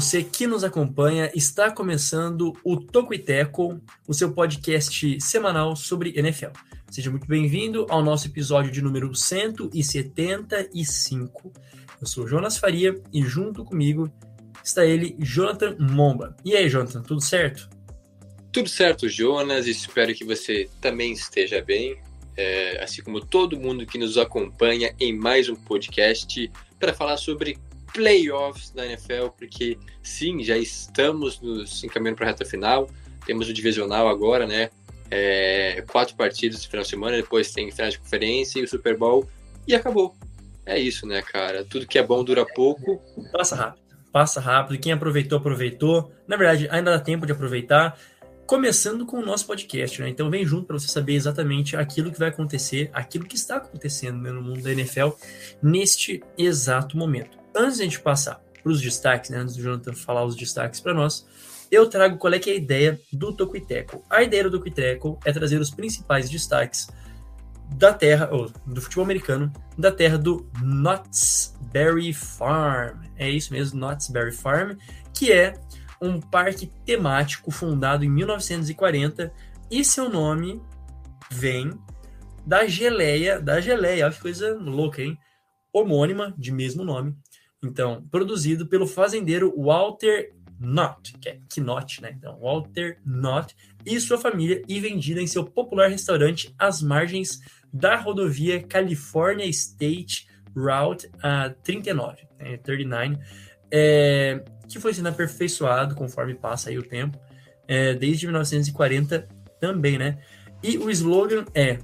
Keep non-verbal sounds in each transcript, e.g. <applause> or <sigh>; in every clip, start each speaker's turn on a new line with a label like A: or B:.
A: você que nos acompanha, está começando o Toco e Teco, o seu podcast semanal sobre NFL. Seja muito bem-vindo ao nosso episódio de número 175. Eu sou Jonas Faria e junto comigo está ele, Jonathan Momba. E aí, Jonathan, tudo certo?
B: Tudo certo, Jonas. Espero que você também esteja bem, é, assim como todo mundo que nos acompanha em mais um podcast para falar sobre playoffs da NFL, porque sim, já estamos nos encaminhando para a reta final. Temos o divisional agora, né? É, quatro partidas no final de semana, depois tem final de conferência e o Super Bowl e acabou. É isso, né, cara? Tudo que é bom dura pouco.
A: Passa rápido, passa rápido. Quem aproveitou, aproveitou. Na verdade, ainda dá tempo de aproveitar. Começando com o nosso podcast, né? Então vem junto para você saber exatamente aquilo que vai acontecer, aquilo que está acontecendo né, no mundo da NFL neste exato momento. Antes de a gente passar para os destaques, né? Antes do Jonathan falar os destaques para nós, eu trago qual é é a ideia do Tocuiteco. A ideia do Tocuiteco é trazer os principais destaques da terra, ou do futebol americano, da terra do Knott's Berry Farm. É isso mesmo, Knott's Berry Farm, que é um parque temático fundado em 1940 e seu nome vem da geleia, da geleia, olha que coisa louca, hein? Homônima, de mesmo nome. Então, produzido pelo fazendeiro Walter Knott, que é Knott, né? Então, Walter Knott e sua família e vendida em seu popular restaurante às margens da rodovia California State Route uh, 39, né, 39, é, que foi sendo aperfeiçoado conforme passa aí o tempo, é, desde 1940 também, né? E o slogan é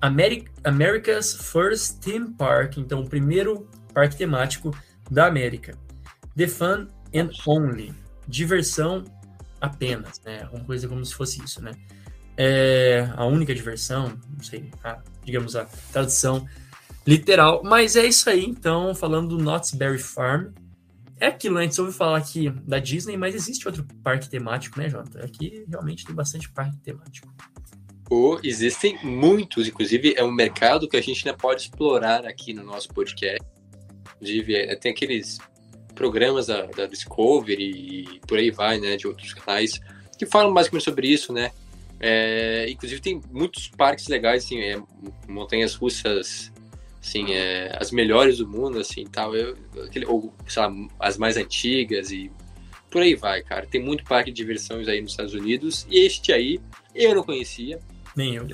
A: Ameri America's First Theme Park, então o primeiro parque temático da América. The Fun and Only, diversão apenas, né? Uma coisa como se fosse isso, né? É a única diversão, não sei, a, digamos a tradução literal, mas é isso aí, então, falando do Knott's Berry Farm, é aquilo, né? A gente ouviu falar aqui da Disney, mas existe outro parque temático, né, Jonathan? Aqui realmente tem bastante parque temático.
B: Ou existem muitos, inclusive é um mercado que a gente ainda pode explorar aqui no nosso podcast. Inclusive, é, tem aqueles programas da, da Discovery e por aí vai, né, de outros canais, que falam basicamente sobre isso, né? É, inclusive tem muitos parques legais, assim, é, montanhas russas, assim, é, as melhores do mundo, assim, tal, eu, aquele, ou, sei lá, as mais antigas e por aí vai, cara. Tem muito parque de diversões aí nos Estados Unidos e este aí eu não conhecia.
A: Nem eu.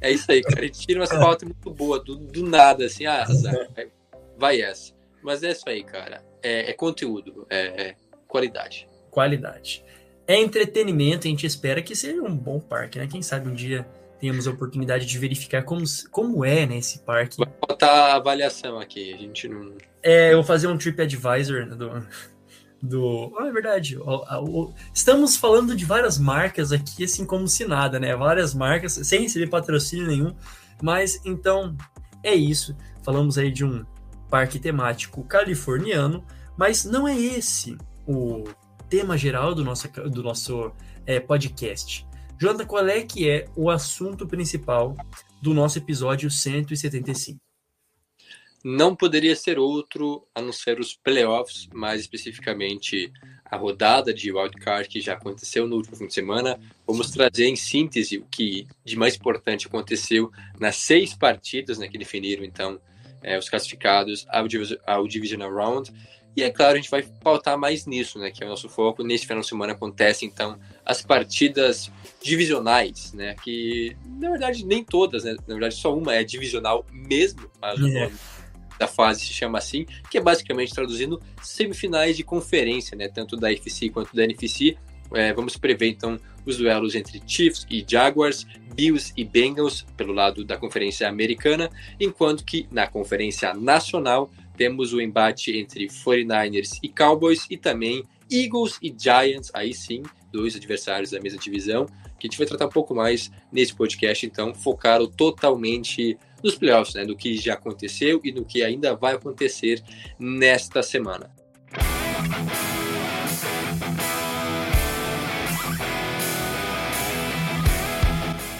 B: É isso aí, cara. A gente tira umas pautas muito boas, do, do nada, assim, ah, azar, <laughs> vai, vai essa. Mas é isso aí, cara. É, é conteúdo, é, é, qualidade.
A: Qualidade. É entretenimento, a gente espera que seja um bom parque, né? Quem sabe um dia tenhamos a oportunidade de verificar como, como é né, esse parque.
B: Vou botar a avaliação aqui, a gente não.
A: É, eu vou fazer um TripAdvisor do. do ah, é verdade. Estamos falando de várias marcas aqui, assim como se nada, né? Várias marcas, sem receber patrocínio nenhum. Mas então é isso. Falamos aí de um parque temático californiano, mas não é esse o tema geral do nosso, do nosso é, podcast. Jonathan, qual é que é o assunto principal do nosso episódio 175?
B: Não poderia ser outro a não ser os playoffs, mais especificamente a rodada de wildcard que já aconteceu no último fim de semana. Vamos trazer em síntese o que de mais importante aconteceu nas seis partidas né, que definiram então é, os classificados ao, ao Divisional Round. E é claro, a gente vai pautar mais nisso, né? Que é o nosso foco. Neste final de semana acontece, então, as partidas divisionais, né? Que, na verdade, nem todas, né? Na verdade, só uma é divisional mesmo, mas o nome da fase se chama assim, que é basicamente traduzindo semifinais de conferência, né? Tanto da FC quanto da NFC. É, vamos prever, então, os duelos entre Chiefs e Jaguars, Bills e Bengals, pelo lado da Conferência Americana, enquanto que na Conferência Nacional temos o embate entre 49ers e Cowboys e também Eagles e Giants, aí sim, dois adversários da mesma divisão, que a gente vai tratar um pouco mais nesse podcast, então focaram totalmente nos playoffs, né? Do que já aconteceu e do que ainda vai acontecer nesta semana.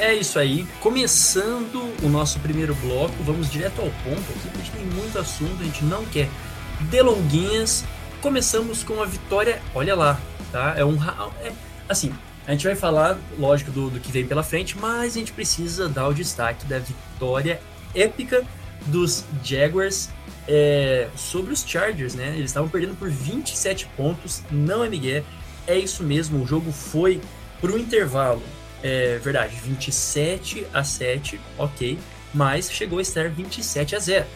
A: É isso aí, começando o nosso primeiro bloco, vamos direto ao ponto aqui, porque a gente tem muito assunto, a gente não quer delonguinhas. Começamos com a vitória, olha lá, tá? É um. É, assim, a gente vai falar, lógico, do, do que vem pela frente, mas a gente precisa dar o destaque da vitória épica dos Jaguars é, sobre os Chargers, né? Eles estavam perdendo por 27 pontos, não é Miguel, é isso mesmo, o jogo foi para o intervalo é verdade, 27 a 7, ok, mas chegou a estar 27 a 0.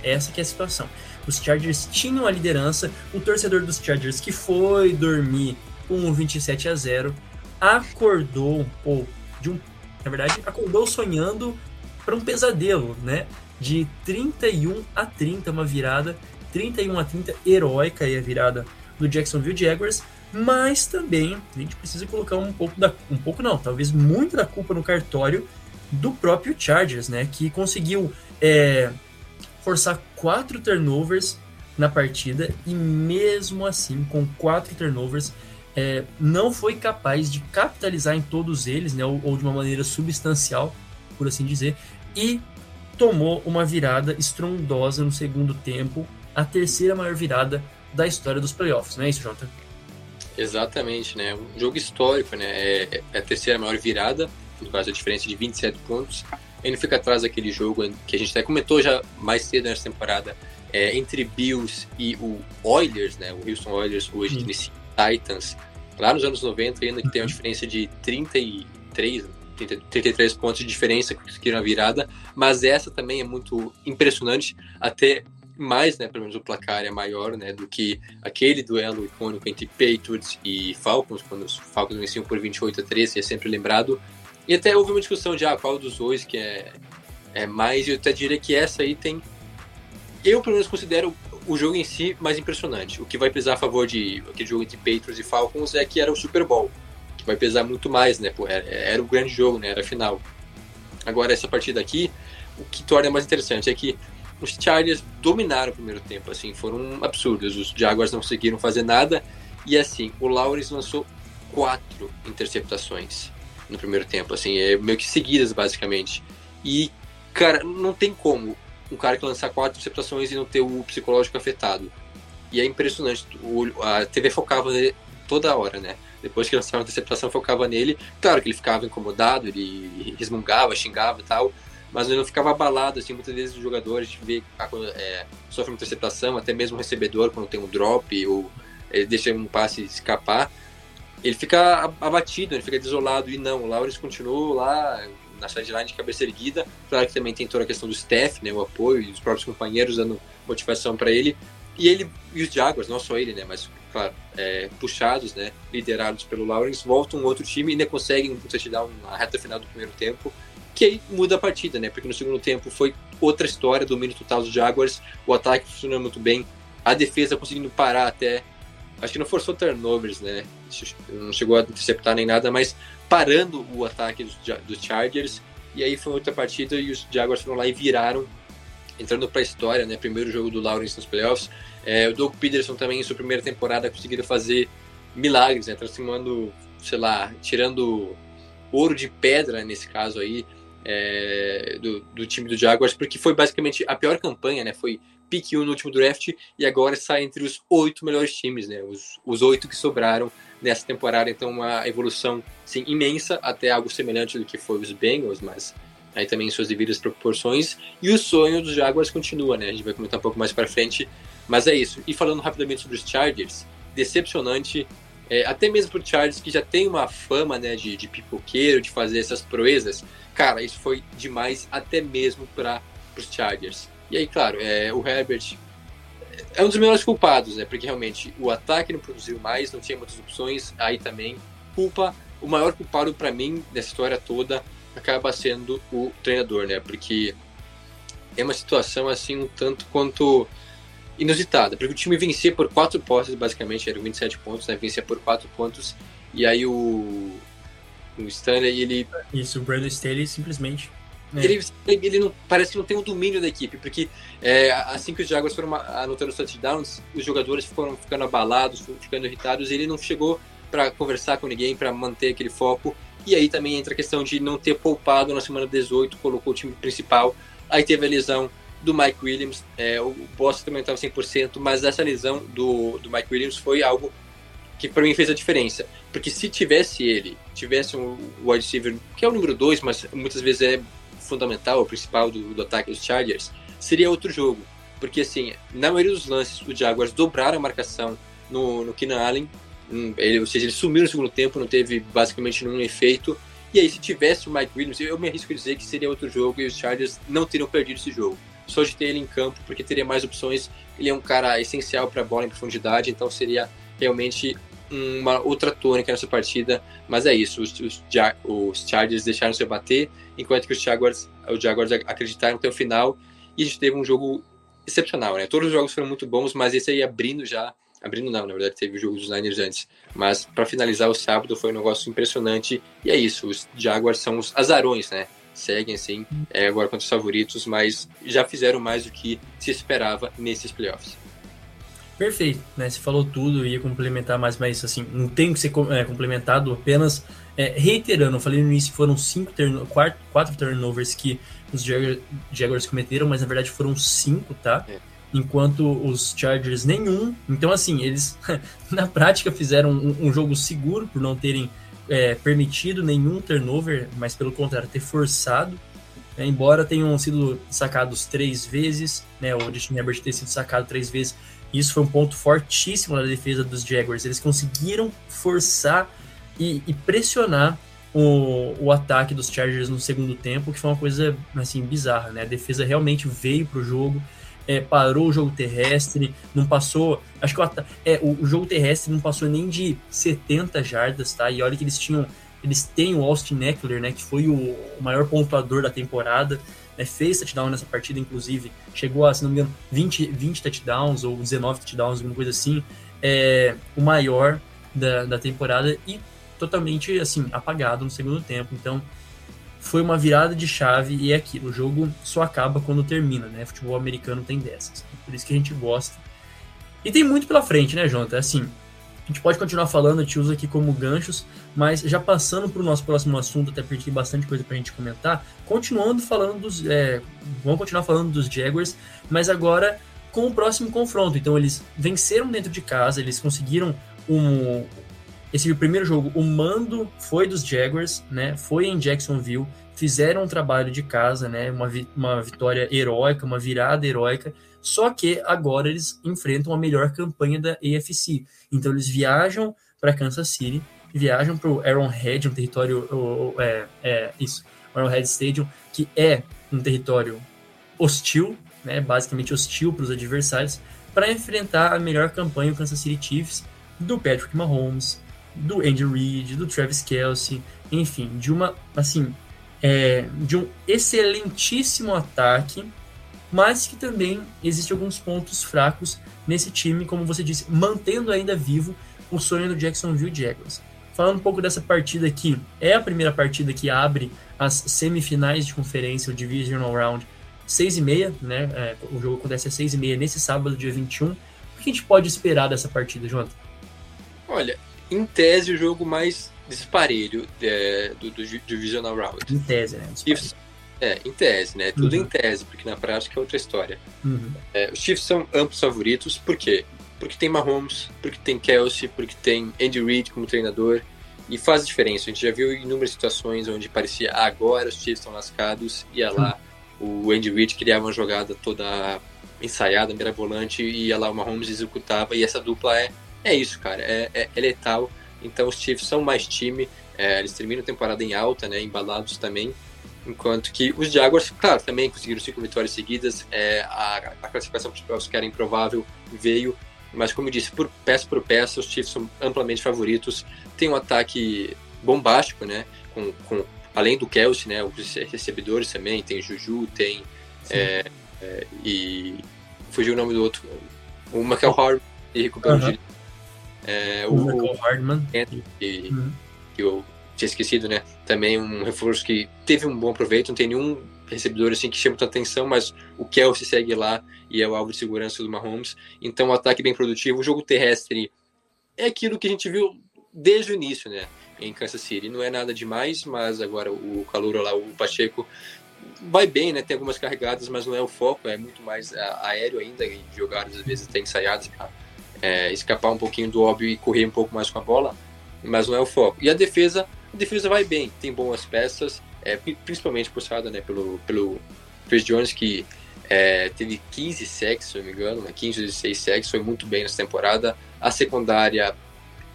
A: Essa que é a situação. Os Chargers tinham a liderança, o torcedor dos Chargers que foi dormir com 27 a 0 acordou ou de um, na verdade, acordou sonhando para um pesadelo, né? De 31 a 30, uma virada 31 a 30 heróica aí a virada do Jacksonville Jaguars, mas também a gente precisa colocar um pouco da um pouco não, talvez muito da culpa no cartório do próprio Chargers, né, que conseguiu é, forçar quatro turnovers na partida e mesmo assim com quatro turnovers é, não foi capaz de capitalizar em todos eles, né, ou, ou de uma maneira substancial, por assim dizer, e tomou uma virada estrondosa no segundo tempo, a terceira maior virada da história dos playoffs, não é isso, Jonathan?
B: Exatamente, né? Um jogo histórico, né? É, é a terceira maior virada, no caso a diferença de 27 pontos. Ele fica atrás daquele jogo que a gente até comentou já mais cedo nessa temporada, é, entre Bills e o Oilers, né? O Houston Oilers, hoje Tennessee Titans, lá nos anos 90, ainda que tem uma diferença de 33, 33 pontos de diferença que conseguiram a virada, mas essa também é muito impressionante, até mais, né, pelo menos o placar é maior, né, do que aquele duelo icônico entre Patriots e Falcons, quando os Falcons venciam por 28 a 13, é sempre lembrado. E até houve uma discussão de ah, qual dos dois que é, é mais, eu até diria que essa aí tem. Eu, pelo menos, considero o jogo em si mais impressionante. O que vai pesar a favor de aquele jogo entre Patriots e Falcons é que era o Super Bowl, que vai pesar muito mais, né? Era, era o grande jogo, né? Era a final. Agora, essa partida aqui, o que torna mais interessante é que os Chargers dominaram o primeiro tempo, assim, foram absurdos. Os Jaguars não conseguiram fazer nada. E assim, o Lawrence lançou quatro interceptações no primeiro tempo, assim, é meio que seguidas, basicamente. E, cara, não tem como um cara que lançar quatro interceptações e não ter o psicológico afetado. E é impressionante. O, a TV focava nele toda hora, né? Depois que lançava a interceptação, focava nele. Claro que ele ficava incomodado, ele resmungava, xingava e tal mas ele não ficava abalado, assim, muitas vezes os jogadores, vê, é, sofre uma interceptação, até mesmo o recebedor, quando tem um drop, ou ele deixa um passe escapar, ele fica abatido, ele fica desolado, e não, o Lawrence continuou lá na sideline de cabeça erguida, claro que também tem toda a questão do staff, né, o apoio, e os próprios companheiros dando motivação para ele, e ele, e os Jaguars, não só ele, né, mas, claro, é, puxados, né, liderados pelo Lawrence, voltam um outro time e ainda conseguem um touchdown na reta final do primeiro tempo, que aí muda a partida, né? Porque no segundo tempo foi outra história, domínio total dos Jaguars, o ataque funcionou muito bem, a defesa conseguindo parar até. Acho que não forçou turnovers, né? Não chegou a interceptar nem nada, mas parando o ataque dos, dos Chargers. E aí foi outra partida e os Jaguars foram lá e viraram, entrando para a história, né? Primeiro jogo do Lawrence nos playoffs. É, o Doug Peterson também, em sua primeira temporada, conseguiram fazer milagres, né? Transformando, sei lá, tirando ouro de pedra nesse caso aí, é, do, do, time do Jaguars, porque foi basicamente a pior campanha, né? Foi pick 1 no último draft e agora está entre os oito melhores times, né? Os, oito que sobraram nessa temporada, então uma evolução sim, imensa, até algo semelhante do que foi os Bengals, mas aí também em suas devidas proporções. E o sonho dos Jaguars continua, né? A gente vai comentar um pouco mais para frente, mas é isso. E falando rapidamente sobre os Chargers, decepcionante é, até mesmo pro Chargers, que já tem uma fama né, de, de pipoqueiro, de fazer essas proezas, cara, isso foi demais até mesmo para os Chargers. E aí, claro, é, o Herbert é um dos melhores culpados, né? Porque realmente o ataque não produziu mais, não tinha muitas opções. Aí também, culpa, o maior culpado para mim dessa história toda acaba sendo o treinador, né? Porque é uma situação assim um tanto quanto inusitada, porque o time vencia por quatro posses, basicamente, eram 27 pontos, né? Vencia por quatro pontos, e aí o, o Stanley, ele...
A: Isso, o Brandon Staley simplesmente É.
B: Ele, ele não, parece que não tem o domínio da equipe, porque é, assim que os Jaguars foram anotando os touchdowns, os jogadores foram ficando abalados, foram ficando irritados, e ele não chegou para conversar com ninguém, para manter aquele foco. E aí também entra a questão de não ter poupado na semana 18, colocou o time principal. Aí teve a lesão do Mike Williams, é, o Boston também estava 100%, mas essa lesão do, do Mike Williams foi algo que para mim fez a diferença. Porque se tivesse ele, tivesse um wide receiver, que é o número 2, mas muitas vezes é fundamental, o principal do, do ataque dos Chargers, seria outro jogo. Porque, assim, na maioria dos lances, os Jaguars dobraram a marcação no, no Keenan Allen, ele, ou seja, ele sumiu no segundo tempo, não teve basicamente nenhum efeito. E aí, se tivesse o Mike Williams, eu me arrisco a dizer que seria outro jogo e os Chargers não teriam perdido esse jogo. Só de ter ele em campo, porque teria mais opções. Ele é um cara essencial para a bola em profundidade, então seria realmente uma outra tônica nessa partida. Mas é isso, os, os, os Chargers deixaram se bater, enquanto que os Jaguars, os Jaguars acreditaram até o final. E a gente teve um jogo excepcional, né? Todos os jogos foram muito bons, mas esse aí abrindo já abrindo não, na verdade teve o jogo dos Niners antes, mas para finalizar o sábado foi um negócio impressionante e é isso, os Jaguars são os azarões, né? Seguem assim, é, agora contra os favoritos, mas já fizeram mais do que se esperava nesses playoffs.
A: Perfeito, né? Você falou tudo, eu ia complementar mais, mas assim, não tem que ser é, complementado, apenas é, reiterando, eu falei no início que foram cinco turno, quatro, quatro turnovers que os Jaguars cometeram, mas na verdade foram cinco, tá? É enquanto os Chargers nenhum. Então, assim, eles <laughs> na prática fizeram um, um jogo seguro por não terem é, permitido nenhum turnover, mas pelo contrário, ter forçado. Né, embora tenham sido sacados três vezes, né, o Justin Herbert ter sido sacado três vezes, isso foi um ponto fortíssimo na defesa dos Jaguars. Eles conseguiram forçar e, e pressionar o, o, ataque dos Chargers no segundo tempo, que foi uma coisa assim bizarra, né? A defesa realmente veio para o jogo, é, parou o jogo terrestre, não passou. Acho que o, é, o, o, jogo terrestre não passou nem de 70 jardas, tá? E olha que eles tinham. Eles têm o Austin Eckler, né? Que foi o, o maior pontuador da temporada. Né, fez touchdown nessa partida, inclusive. Chegou a, se não me engano, 20, 20 touchdowns ou 19 touchdowns, alguma coisa assim. É, o maior da, da temporada e totalmente assim apagado no segundo tempo. Então foi uma virada de chave e é aquilo. O jogo só acaba quando termina, né? Futebol americano tem dessas. Por isso que a gente gosta. E tem muito pela frente, né, Jonathan? Assim, a gente pode continuar falando, a gente usa aqui como ganchos, mas já passando para o nosso próximo assunto, até porque tem bastante coisa para a gente comentar, continuando falando dos. É, vamos continuar falando dos Jaguars, mas agora com o próximo confronto. Então, eles venceram dentro de casa, eles conseguiram um, esse primeiro jogo, o mando foi dos Jaguars, né? Foi em Jacksonville, fizeram um trabalho de casa, né? Uma, vi uma vitória heróica, uma virada heróica. Só que agora eles enfrentam a melhor campanha da AFC. Então eles viajam para Kansas City, viajam para o Arrowhead, um território é, é, isso, Arrowhead Stadium, que é um território hostil, né? Basicamente hostil para os adversários, para enfrentar a melhor campanha do Kansas City Chiefs do Patrick Mahomes, do Andy Reid, do Travis Kelsey, enfim, de uma, assim, é, de um excelentíssimo ataque, mas que também existe alguns pontos fracos nesse time, como você disse, mantendo ainda vivo o sonho do Jacksonville Jaguars. Falando um pouco dessa partida aqui, é a primeira partida que abre as semifinais de conferência, o Divisional Round, 6 e meia, né? É, o jogo acontece às 6 e meia nesse sábado, dia 21. O que a gente pode esperar dessa partida, Jonathan?
B: Olha, em tese, o jogo mais disparelho é, do, do Divisional Round.
A: Em tese, né?
B: Chiefs, é, em tese, né? Tudo uhum. em tese, porque na prática é outra história.
A: Uhum.
B: É, os Chiefs são amplos favoritos, por quê? Porque tem Mahomes, porque tem Kelsey, porque tem Andy Reid como treinador, e faz diferença. A gente já viu inúmeras situações onde parecia ah, agora os Chiefs estão lascados, ia lá, uhum. o Andy Reid criava uma jogada toda ensaiada, mirabolante, e ia lá o Mahomes executava, e essa dupla é é isso, cara. É, é, é letal. Então os Chiefs são mais time. É, eles terminam a temporada em alta, né? Embalados também. Enquanto que os Jaguars, claro, também conseguiram cinco vitórias seguidas. É, a, a classificação para os playoffs, que era improvável, veio. Mas, como eu disse, por peça por peça, os Chiefs são amplamente favoritos. Tem um ataque bombástico, né? Com, com, além do Kelsey, né? Os recebedores também. Tem Juju, tem. É, é, e. Fugiu o nome do outro. O Michael Howard e recuperou uhum. É, o,
A: o Hardman.
B: Que, uhum. que eu tinha esquecido, né? Também um reforço que teve um bom proveito, não tem nenhum recebedores assim que chamam a atenção, mas o Kelsey segue lá e é o alvo de segurança do Mahomes. Então, um ataque bem produtivo. O jogo terrestre é aquilo que a gente viu desde o início, né? Em Kansas City. Não é nada demais, mas agora o calor lá, o Pacheco, vai bem, né? Tem algumas carregadas, mas não é o foco, é muito mais aéreo ainda, jogadas às vezes até ensaiadas para é, escapar um pouquinho do óbvio e correr um pouco mais com a bola, mas não é o foco. E a defesa, defesa vai bem, tem boas peças, é, principalmente puxada né, pelo, pelo Chris Jones, que é, teve 15 sacks, se não me engano, né, 15 ou 16 sacks, foi muito bem nessa temporada. A secundária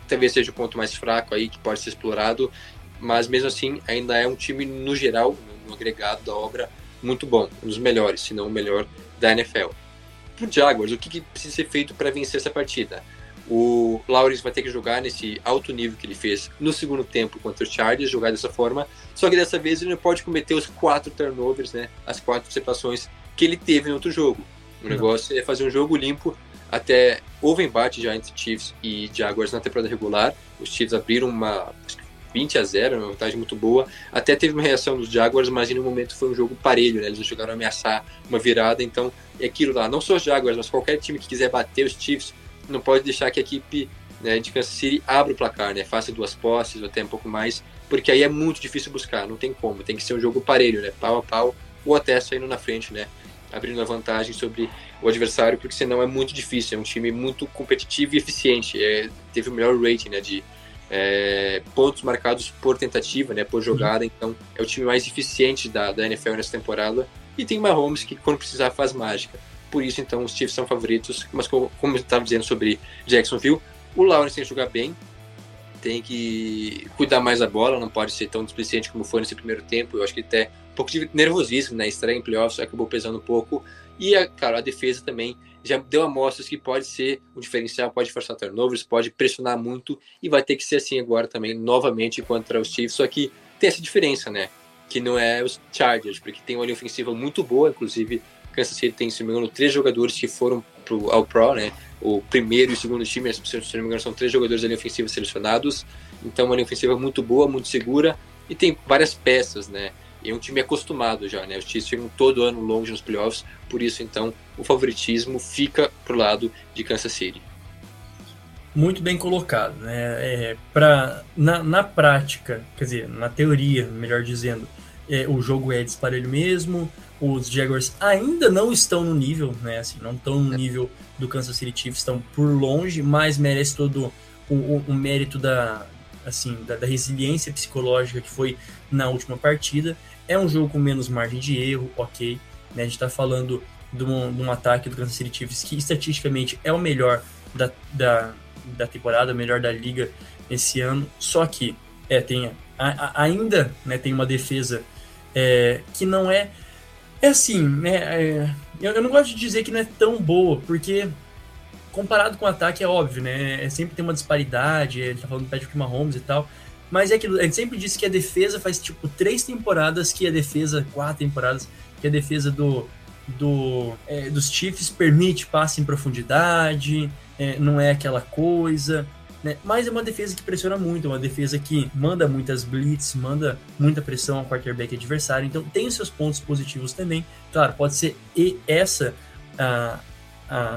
B: talvez seja o ponto mais fraco aí que pode ser explorado, mas mesmo assim ainda é um time no geral, no agregado da obra, muito bom, um dos melhores, se não o melhor da NFL. Para o Jaguars, o que, que precisa ser feito para vencer essa partida? O Lawrence vai ter que jogar nesse alto nível que ele fez no segundo tempo contra os Chargers, jogar dessa forma. Só que dessa vez ele não pode cometer os quatro turnovers, né? As quatro separações que ele teve no outro jogo. O negócio é fazer um jogo limpo. Até houve embate já entre Chiefs e Jaguars na temporada regular. Os Chiefs abriram uma 20 a 0, uma vantagem muito boa. Até teve uma reação dos Jaguars, mas no momento foi um jogo parelho, né? Eles não chegaram a ameaçar uma virada, então é aquilo lá. Não só os Jaguars, mas qualquer time que quiser bater os Chiefs, não pode deixar que a equipe né, de Kansas City abra o placar, né? Faça duas posses ou até um pouco mais, porque aí é muito difícil buscar, não tem como. Tem que ser um jogo parelho, né? Pau a pau, ou até saindo na frente, né? Abrindo a vantagem sobre o adversário, porque senão é muito difícil. É um time muito competitivo e eficiente. É, teve o melhor rating, né? De é, pontos marcados por tentativa, né, por jogada. Então, é o time mais eficiente da, da NFL nessa temporada. E tem Mahomes que, quando precisar, faz mágica. Por isso, então, os Chiefs são favoritos. Mas, como, eu estava dizendo sobre Jacksonville, o Lawrence tem que jogar bem, tem que cuidar mais da bola, não pode ser tão displicente como foi nesse primeiro tempo. Eu acho que até um pouco de nervosismo, né? Estreia em playoffs acabou pesando um pouco. E, a, cara, a defesa também já deu amostras que pode ser um diferencial, pode forçar turnovers, pode pressionar muito e vai ter que ser assim agora também, novamente contra os Chiefs. Só que tem essa diferença, né? Que não é os Chargers, porque tem uma linha ofensiva muito boa, inclusive Kansas City tem, se não me engano, três jogadores que foram pro, ao Pro, né? O primeiro e o segundo time, se não me engano, são três jogadores da linha ofensiva selecionados. Então, uma linha ofensiva muito boa, muito segura e tem várias peças, né? É um time acostumado já, né? Os Chiefs ficam todo ano longe nos playoffs, por isso então o favoritismo fica pro lado de Kansas City.
A: Muito bem colocado, né? É, pra, na, na prática, quer dizer, na teoria, melhor dizendo, é, o jogo é disparelho mesmo. Os Jaguars ainda não estão no nível, né? Assim, não estão no nível do Kansas City Chiefs, estão por longe, mas merece todo o, o, o mérito da, assim, da, da, resiliência psicológica que foi na última partida. É um jogo com menos margem de erro, ok. Né? A gente está falando de um, de um, ataque do Kansas City Chiefs que estatisticamente é o melhor da, da, da temporada, o melhor da liga esse ano. Só que é, tem, a, a, ainda né, tem uma defesa é, que não é. É assim, né? É, eu, eu não gosto de dizer que não é tão boa, porque comparado com o ataque é óbvio, né? É, sempre tem uma disparidade, ele tá falando do Patrick Mahomes e tal. Mas é aquilo, a gente sempre disse que a defesa faz tipo três temporadas que a defesa, quatro temporadas, que a defesa do, do é, dos Chiefs permite passe em profundidade, é, não é aquela coisa. Né? Mas é uma defesa que pressiona muito, é uma defesa que manda muitas blitz, manda muita pressão ao quarterback adversário, então tem os seus pontos positivos também. Claro, pode ser e essa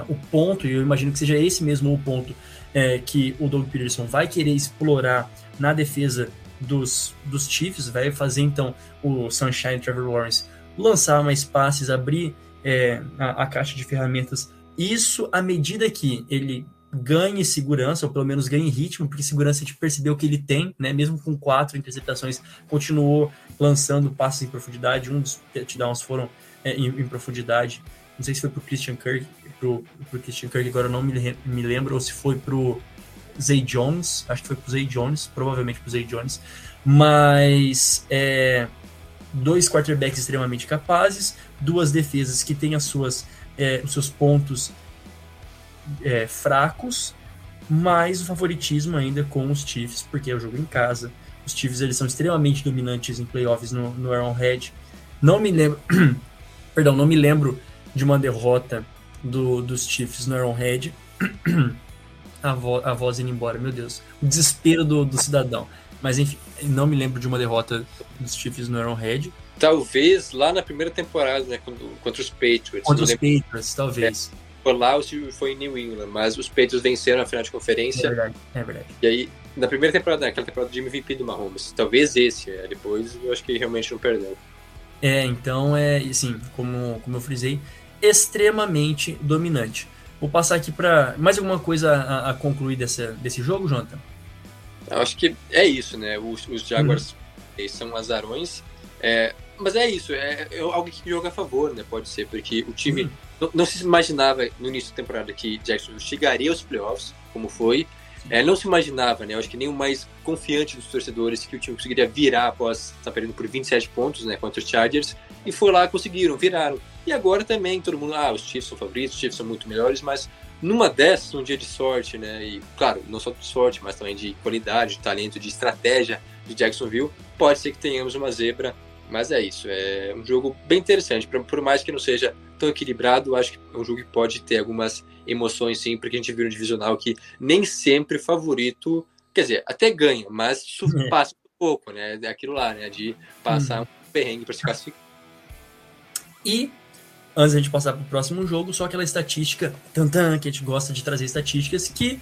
A: o ponto, e eu imagino que seja esse mesmo o ponto é, que o Doug Peterson vai querer explorar na defesa dos, dos Chiefs, vai fazer então o Sunshine Trevor Lawrence lançar mais passes, abrir é, a, a, caixa de ferramentas. Isso à medida que ele ganhe segurança, ou pelo menos ganhe ritmo, porque segurança a gente percebeu que ele tem, né? Mesmo com quatro interceptações, continuou lançando passes em profundidade. Um dos touchdowns foram é, em, em, profundidade. Não sei se foi pro Christian Kirk, pro, pro Christian Kirk, agora não me, me lembro, ou se foi pro Zay Jones, acho que foi pro Zay Jones, provavelmente pro Zay Jones, mas é, dois quarterbacks extremamente capazes, duas defesas que têm as suas, é, os seus pontos é, fracos, mas o favoritismo ainda com os Chiefs, porque é o jogo em casa. Os Chiefs eles são extremamente dominantes em playoffs no, no Arrowhead. Não me lembro, <clears throat> perdão, não me lembro de uma derrota do, dos Chiefs no Arrowhead. <clears throat> a, vo, a voz indo embora, meu Deus. O desespero do, do cidadão. Mas enfim, não me lembro de uma derrota dos Chiefs no Arrowhead.
B: talvez lá na primeira temporada, né, contra, contra os Patriots.
A: Contra os Patriots, talvez.
B: É, foi lá ou se foi em New England, mas os Patriots venceram a final de conferência.
A: É verdade, é verdade.
B: E aí, na primeira temporada, aquela temporada de MVP do Mahomes, talvez esse, é, depois eu acho que realmente não perdeu.
A: É, então é, assim, como, como eu frisei, extremamente dominante. Vou passar aqui para mais alguma coisa a, a, concluir dessa, desse jogo, Jonathan?
B: Eu acho que é isso, né? Os, os Jaguars uhum. são azarões, é, mas é isso, é, é, algo que joga a favor, né? Pode ser, porque o time uhum. Não, não, se imaginava no início da temporada que Jackson chegaria aos playoffs, como foi. É, não se imaginava, né? Eu acho que nem o mais confiante dos torcedores que o time conseguiria virar após estar perdendo por 27 pontos, né? Contra os Chargers. E foi lá, conseguiram, viraram. E agora também todo mundo, ah, os Chiefs são favoritos, os Chiefs são muito melhores, mas numa dessas, um dia de sorte, né? E claro, não só de sorte, mas também de qualidade, de talento, de estratégia de Jacksonville, pode ser que tenhamos uma zebra. Mas é isso, é um jogo bem interessante. Por mais que não seja tão equilibrado, acho que é um jogo que pode ter algumas emoções sim, porque a gente viu no divisional que nem sempre favorito, quer dizer, até ganha, mas é. passa um pouco, né? É aquilo lá, né? De passar uhum. um perrengue para se classificar.
A: E antes de a gente passar para o próximo jogo, só aquela estatística, tantan, que a gente gosta de trazer estatísticas, que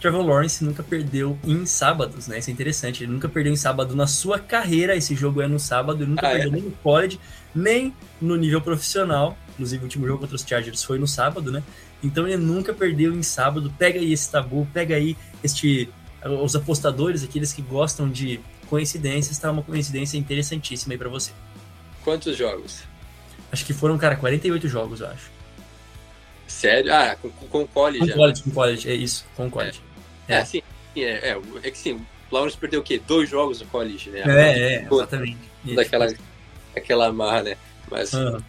A: Trevor Lawrence nunca perdeu em sábados, né? Isso é interessante. Ele nunca perdeu em sábado na sua carreira. Esse jogo é no sábado. Ele nunca ah, é? perdeu é? nem no college, nem no nível profissional. Inclusive, o último jogo contra os Chargers foi no sábado, né? Então ele nunca perdeu em sábado. Pega aí esse tabu, pega aí este, os apostadores, aqueles que gostam de coincidências, tá uma coincidência interessantíssima aí para você.
B: Quantos jogos?
A: Acho que foram, cara, 48 jogos, eu acho.
B: Sério? Ah, com, com college.
A: Com college, com college, é isso, com college.
B: É, é. é assim, é, é, é que sim, o Lawrence perdeu o quê? Dois jogos no college, né?
A: É, é, exatamente.
B: Daquela aquela amarra, né? Mas uhum.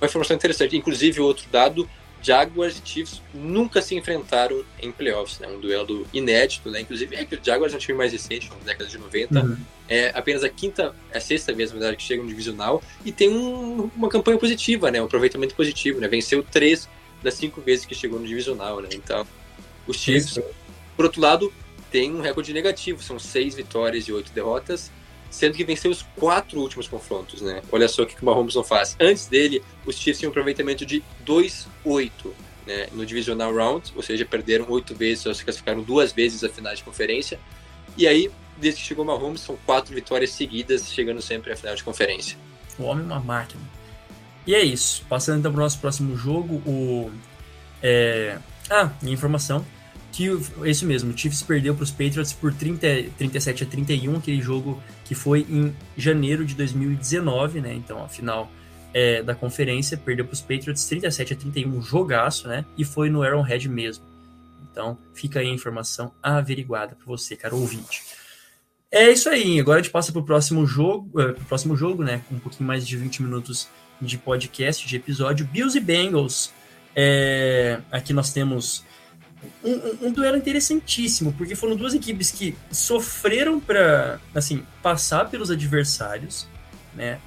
B: uma informação interessante. Inclusive, outro dado, Jaguars e Chiefs nunca se enfrentaram em playoffs, né? Um duelo inédito, né? Inclusive, é que o Jaguars é um time mais recente, na década de 90. Uhum. É apenas a quinta, a sexta vez, na verdade, que chega no divisional e tem um, uma campanha positiva, né? Um aproveitamento positivo, né? Venceu três das cinco vezes que chegou no divisional, né? Então, os Chiefs, Isso. Por outro lado, tem um recorde negativo, são seis vitórias e oito derrotas, sendo que venceu os quatro últimos confrontos, né? Olha só o que o Mahomes não faz. Antes dele, os Chiefs tinham um aproveitamento de 2-8 né, no Divisional Round, ou seja, perderam oito vezes, só se classificaram duas vezes a final de conferência. E aí, desde que chegou o Mahomes, são quatro vitórias seguidas, chegando sempre à final de conferência.
A: O homem é uma máquina. E é isso. Passando então para o nosso próximo jogo, o. É... Ah, informação. Que isso mesmo, o Chiefs perdeu para os Patriots por 30, 37 a 31, aquele jogo que foi em janeiro de 2019, né? Então, a final é, da conferência, perdeu para os Patriots 37 a 31, um jogaço, né? E foi no Arrowhead mesmo. Então, fica aí a informação averiguada para você, cara ouvinte. É isso aí, agora a gente passa para o próximo jogo, uh, próximo jogo, né? Com um pouquinho mais de 20 minutos de podcast, de episódio, Bills e Bengals. É, aqui nós temos um, um, duelo interessantíssimo, porque foram duas equipes que sofreram para assim, passar pelos adversários, né?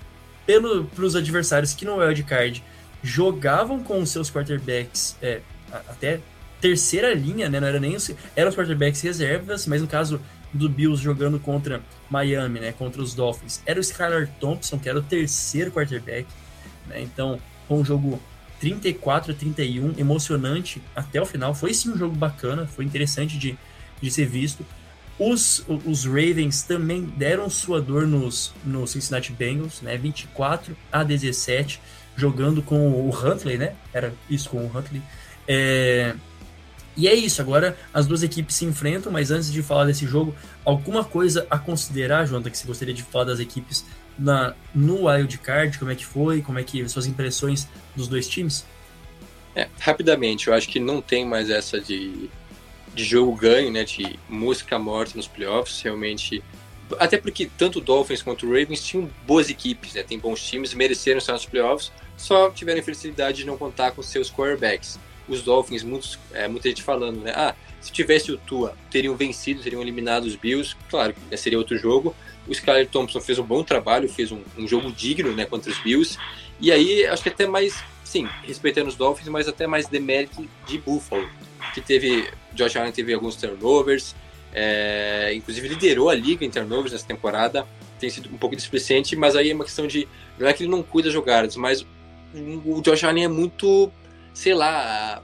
A: Pelo, pelos adversários que no wildcard jogavam com os seus quarterbacks é, até terceira linha, né? Não era nem os, eram os quarterbacks reservas, mas no caso do Bills jogando contra Miami, né? Contra os Dolphins, era o Skylar Thompson, que era o terceiro quarterback. Né? Então, foi um jogo 34 a 31, emocionante até o final. Foi sim um jogo bacana, foi interessante de, de ser visto. Os, os Ravens também deram sua dor nos, nos Cincinnati Bengals, né? 24 a 17, jogando com o Huntley, né? Era isso com o Huntley. É... E é isso, agora as duas equipes se enfrentam, mas antes de falar desse jogo, alguma coisa a considerar, Jonathan, que você gostaria de falar das equipes na, no Wild Card, como é que foi, como é que suas impressões dos dois times?
B: É, rapidamente, eu acho que não tem mais essa de, de jogo ganho, né, de música morta nos playoffs, realmente, até porque tanto o Dolphins quanto o Ravens tinham boas equipes, né, tem bons times, mereceram estar nos playoffs, só tiveram a felicidade de não contar com seus quarterbacks. Os Dolphins, muitos, é, muita gente falando, né, ah, se tivesse o Tua, teriam vencido, teriam eliminado os Bills, claro, seria outro jogo, o Skyler Thompson fez um bom trabalho, fez um, um, jogo digno né, contra os Bills. E aí, acho que até mais, sim, respeitando os Dolphins, mas até mais demérito de Buffalo, que teve, Josh Allen teve alguns turnovers, é, inclusive liderou a liga em turnovers nessa temporada. tem sido um pouco displicente, mas aí é uma questão de. Não é que ele não cuida das jogadas, mas o Josh Allen é muito, sei lá,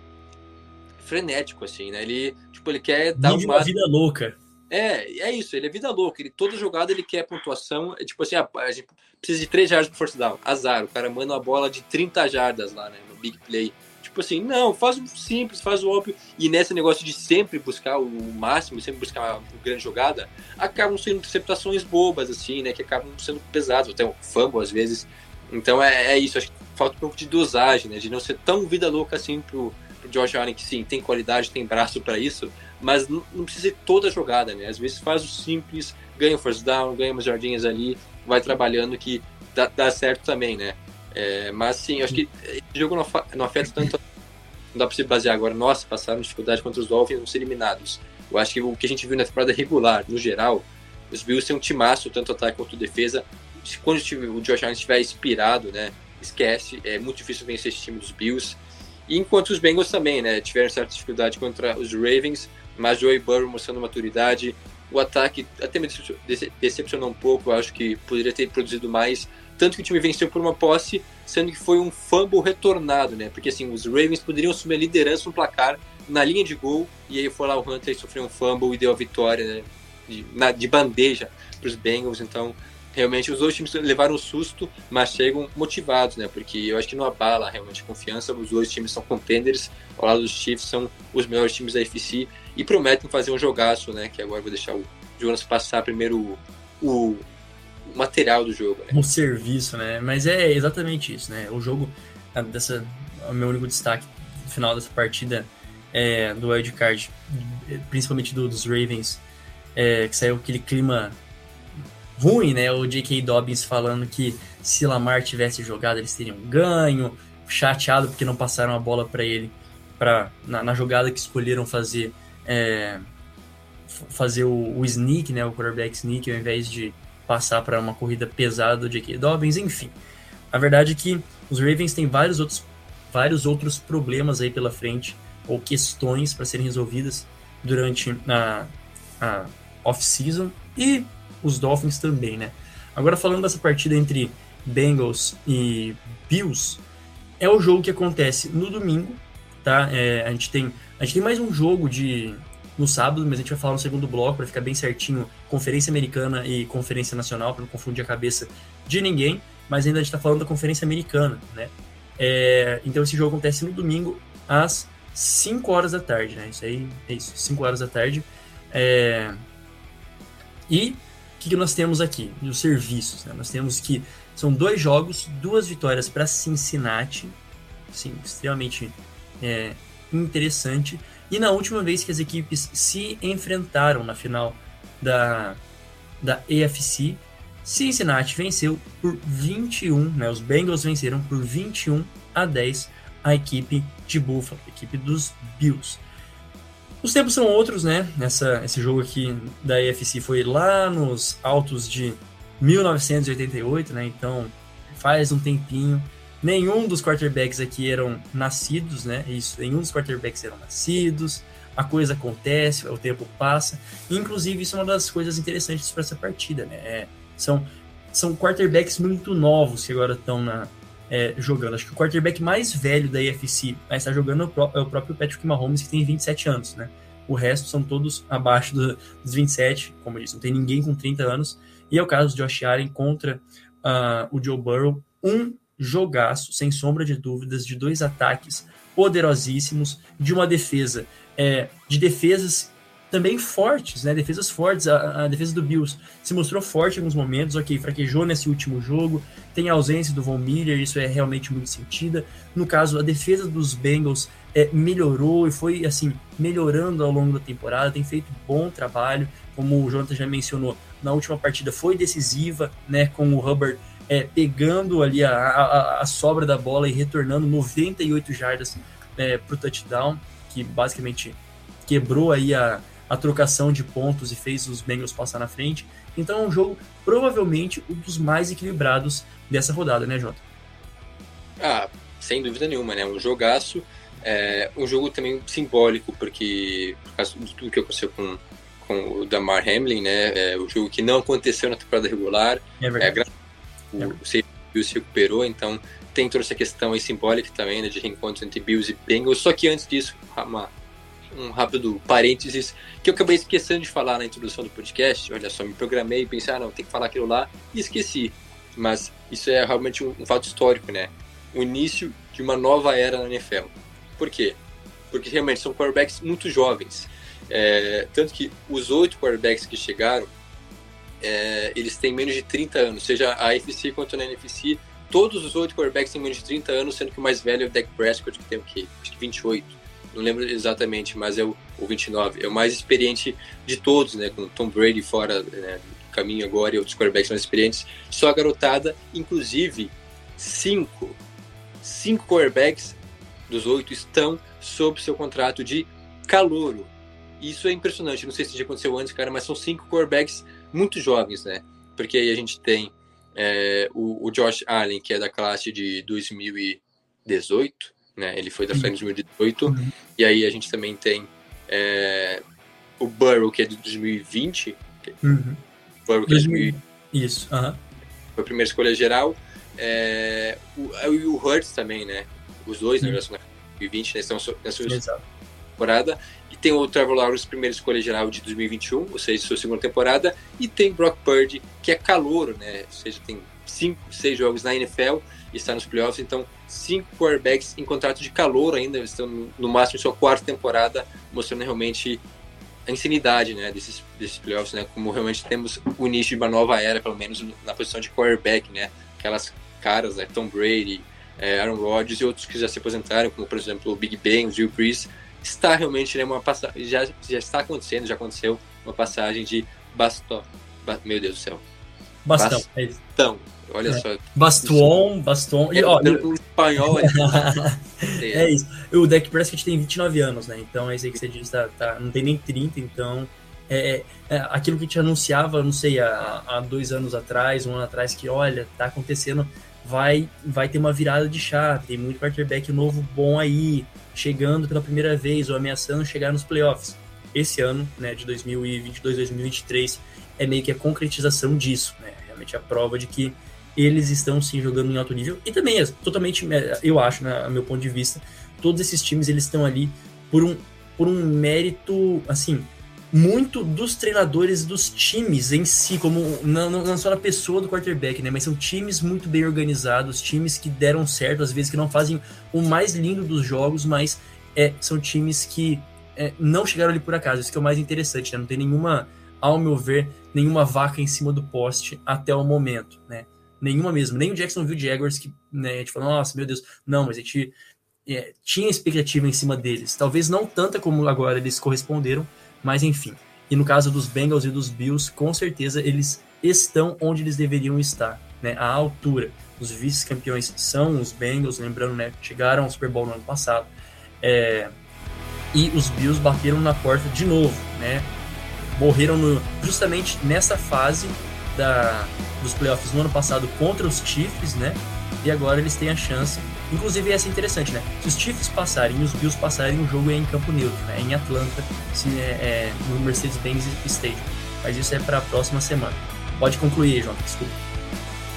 B: frenético, assim, né? Ele, tipo, ele quer dar
A: Vive
B: uma.
A: uma vida louca.
B: É, é isso, ele é vida louca. Ele, toda jogada ele quer pontuação. É tipo assim, a, a gente precisa de 3 jardas pro force down. Azar, o cara manda uma bola de 30 jardas lá, né? No big play. Tipo assim, não, faz o simples, faz o óbvio. E nesse negócio de sempre buscar o máximo, sempre buscar uma grande jogada, acabam sendo interceptações bobas, assim, né? Que acabam sendo pesadas, até um fumble às vezes. Então é, é isso, acho que falta um pouco de dosagem, né? De não ser tão vida louca assim pro, pro Josh Allen, que sim, tem qualidade, tem braço para isso, mas não, precisa ser toda a jogada, né? Às vezes faz o simples, ganha o first down, ganha umas jardinhas ali, vai trabalhando que dá, dá certo também, né? É, mas sim, acho que esse jogo não, não afeta tanto. Não dá pra se basear agora, nossa, passaram dificuldade contra os Dolphins, vão ser eliminados. Eu acho que o que a gente viu na temporada regular, no geral, os Bills têm um timaço, tanto ataque quanto defesa. Quando o Josh Allen estiver inspirado, né? Esquece, é muito difícil vencer esse time dos Bills. E enquanto os Bengals também, né? Tiveram certa dificuldade contra os Ravens, mas Joey Burrow mostrando maturidade. O ataque até me decepcionou um pouco, acho que poderia ter produzido mais. Tanto que o time venceu por uma posse, sendo que foi um fumble retornado, né? Porque assim, os Ravens poderiam assumir a liderança no placar na linha de gol, e aí foi lá o Hunter e sofreu um fumble e deu a vitória né? de, na, de bandeja para os Bengals. Então, realmente, os dois times levaram um susto, mas chegam motivados, né? Porque eu acho que não abala realmente a confiança. Os dois times são contenders, ao lado dos Chiefs são os melhores times da FC e prometem fazer um jogaço, né? Que agora vou deixar o Jonas passar primeiro o, o material do jogo, né?
A: O serviço, né? Mas é exatamente isso, né? O jogo, dessa, o meu único destaque no final dessa partida é, do Wild Card, principalmente do, dos Ravens, é, que saiu aquele clima ruim, né? O J.K. Dobbins falando que se Lamar tivesse jogado, eles teriam ganho, chateado porque não passaram a bola para ele pra, na, na, jogada que escolheram fazer é, fazer o, o sneak, né? O quarterback sneak, ao invés de passar para uma corrida pesada do J.K. Dobbins, enfim. A verdade é que os Ravens têm vários outros, vários outros problemas aí pela frente, ou questões para serem resolvidas durante a, a off-season, e os Dolphins também, né? Agora falando dessa partida entre Bengals e Bills, é o jogo que acontece no domingo, tá? É, a, gente tem, a gente tem mais um jogo de no sábado, mas a gente vai falar no segundo bloco para ficar bem certinho Conferência Americana e Conferência Nacional, para não confundir a cabeça de ninguém, mas ainda a gente está falando da Conferência Americana, né? É, então esse jogo acontece no domingo às 5 horas da tarde, né? Isso aí é isso, 5 horas da tarde. É... E o que, que, nós temos aqui? Os serviços, né? Nós temos que são dois jogos, duas vitórias para Cincinnati, sim, extremamente é, interessante. E na última vez que as equipes se enfrentaram na final da, da AFC, Cincinnati venceu por 21, né? Os Bengals venceram por 21 a 10 a equipe de Buffalo, a equipe dos Bills. Os tempos são outros, né? Essa, esse jogo aqui da AFC foi lá nos altos de 1988, né? Então faz um tempinho. Nenhum dos quarterbacks aqui eram nascidos, né? Isso, nenhum dos quarterbacks eram nascidos. A coisa acontece, o tempo passa. Inclusive, isso é uma das coisas interessantes para essa partida, né? É, são, são quarterbacks muito novos que agora estão na, é, jogando. Acho que o quarterback mais velho da AFC a estar jogando é é o próprio Patrick Mahomes, que tem 27 anos, né? O resto são todos abaixo do, dos 27, como eu disse, não tem ninguém com 30 anos. E é o caso do Josh Allen contra uh, o Joe Burrow. Um jogaço, sem sombra de dúvidas, de dois ataques poderosíssimos, de uma defesa, é, de defesas também fortes, né? Defesas fortes. A, a, defesa do Bills se mostrou forte em alguns momentos, ok, fraquejou nesse último jogo. Tem a ausência do Von Miller, isso é realmente muito sentida. No caso, a defesa dos Bengals é, melhorou e foi assim melhorando ao longo da temporada. Tem feito bom trabalho, como o Jonathan já mencionou. Na última partida foi decisiva, né? Com o Hubbard é, pegando ali a, a, a, sobra da bola e retornando 98 jardas é, para o touchdown, que basicamente quebrou aí a, a trocação de pontos e fez os Bengals passar na frente. Então é um jogo provavelmente um dos mais equilibrados dessa rodada, né, Jota?
B: Ah, sem dúvida nenhuma, né? Um jogaço, é, um jogo também simbólico, porque por causa de tudo que aconteceu com, com o Damar Hamlin, né? É, o jogo que não aconteceu na temporada regular.
A: É
B: É, gra- o Bills se recuperou, então tem toda essa questão aí simbólica também, né, de reencontro entre Bills e Bengals. Só que antes disso, uma- um rápido parênteses que eu acabei esquecendo de falar na introdução do podcast. Olha só, me programei e pensei, ah, não, tem que falar aquilo lá e esqueci. Mas isso é realmente um, um fato histórico, né? O início de uma nova era na NFL. Por quê? Porque realmente são quarterbacks muito jovens. É, tanto que os oito quarterbacks que chegaram é, eles têm menos de 30 anos, seja a AFC quanto na NFC, todos os oito quarterbacks têm menos de 30 anos, sendo que o mais velho é o Dak Prescott, que tem o quê? Acho que 28. Não lembro exatamente, mas é o, o 29. É o mais experiente de todos, né? Com Tom Brady fora né, do caminho agora e outros quarterbacks mais experientes. Só a garotada, inclusive, cinco. Cinco quarterbacks dos oito estão sob seu contrato de calouro. Isso é impressionante. Não sei se já aconteceu antes, cara, mas são cinco quarterbacks muito jovens, né? Porque aí a gente tem é, o, o, Josh Allen, que é da classe de 2018, né? Ele foi da classe de 2018.
A: Uhum.
B: E aí a gente também tem é, o Burrow, que é de 2020.
A: Uhum.
B: Burrow, que é de 2000,
A: Isso, aham.
B: foi a primeira escolha geral. É, o, e o Hurts também, né? Os dois, são na 2020, né? Estão sua temporada. E tem o Trevor Lawrence, primeira escolha geral de 2021, ou seja, sua segunda temporada. E tem Brock Purdy, que é calouro, né? Ou seja, tem cinco, seis jogos na NFL e está nos playoffs. Então, cinco quarterbacks em contrato de calor ainda. Estão no- máximo em sua quarta temporada, mostrando realmente a insanidade né, desses, desses playoffs, né? Como realmente temos o início de uma nova era, pelo menos na posição de quarterback, né? Aquelas caras, né? Tom Brady, eh, Aaron Rodgers e outros que já se aposentaram, como por exemplo o Big Ben, o Drew está realmente né, uma passagem, já, já está acontecendo, já aconteceu uma passagem de bastão, ba- meu Deus do céu,
A: Bastão.
B: Bas-
A: É
B: então, olha
A: É.
B: só,
A: Baston, baston. E, ó,
B: no espanhol é, <laughs>
A: é isso. O Dak Prescott tem 29 anos, né? Então é isso aí que você disse, tá, tá- não tem nem 30, então. É, é, aquilo que a gente anunciava, não sei, há, há dois anos atrás, um ano atrás, que olha, tá acontecendo, vai, vai ter uma virada de chave, tem muito quarterback novo bom aí, chegando pela primeira vez ou ameaçando chegar nos playoffs. Esse ano, né, de 2022, 2023, é meio que a concretização disso, né? Realmente a prova de que eles estão sim jogando em alto nível e também é totalmente, é, eu acho, né, a meu ponto de vista, todos esses times eles estão ali por um, por um mérito, assim, muito dos treinadores dos times em si, como não, não só na pessoa do quarterback, né, mas são times muito bem organizados, times que deram certo, às vezes que não fazem o mais lindo dos jogos, mas é, são times que é, não chegaram ali por acaso, isso que é o mais interessante, né, não tem nenhuma, ao meu ver, nenhuma vaca em cima do poste até o momento, né, nenhuma mesmo, nem o Jacksonville Jaguars que né, a gente falou, nossa, meu Deus, não, mas a gente é, tinha expectativa em cima deles, talvez não tanta como agora eles corresponderam, mas enfim. E no caso dos Bengals e dos Bills, com certeza eles estão onde eles deveriam estar, né, à altura. Os vice-campeões são os Bengals, lembrando, né, chegaram ao Super Bowl no ano passado, é, e os Bills bateram na porta de novo, né, morreram no, justamente nessa fase da, dos playoffs no ano passado contra os Chiefs, né? E agora eles têm a chance. Inclusive, essa é interessante, né? Se os Chiefs passarem e os Bills passarem, o jogo é em campo neutro, né? Em Atlanta, se é, é, no Mercedes-Benz Stadium. Mas isso é para a próxima semana. Pode concluir, João. Desculpa.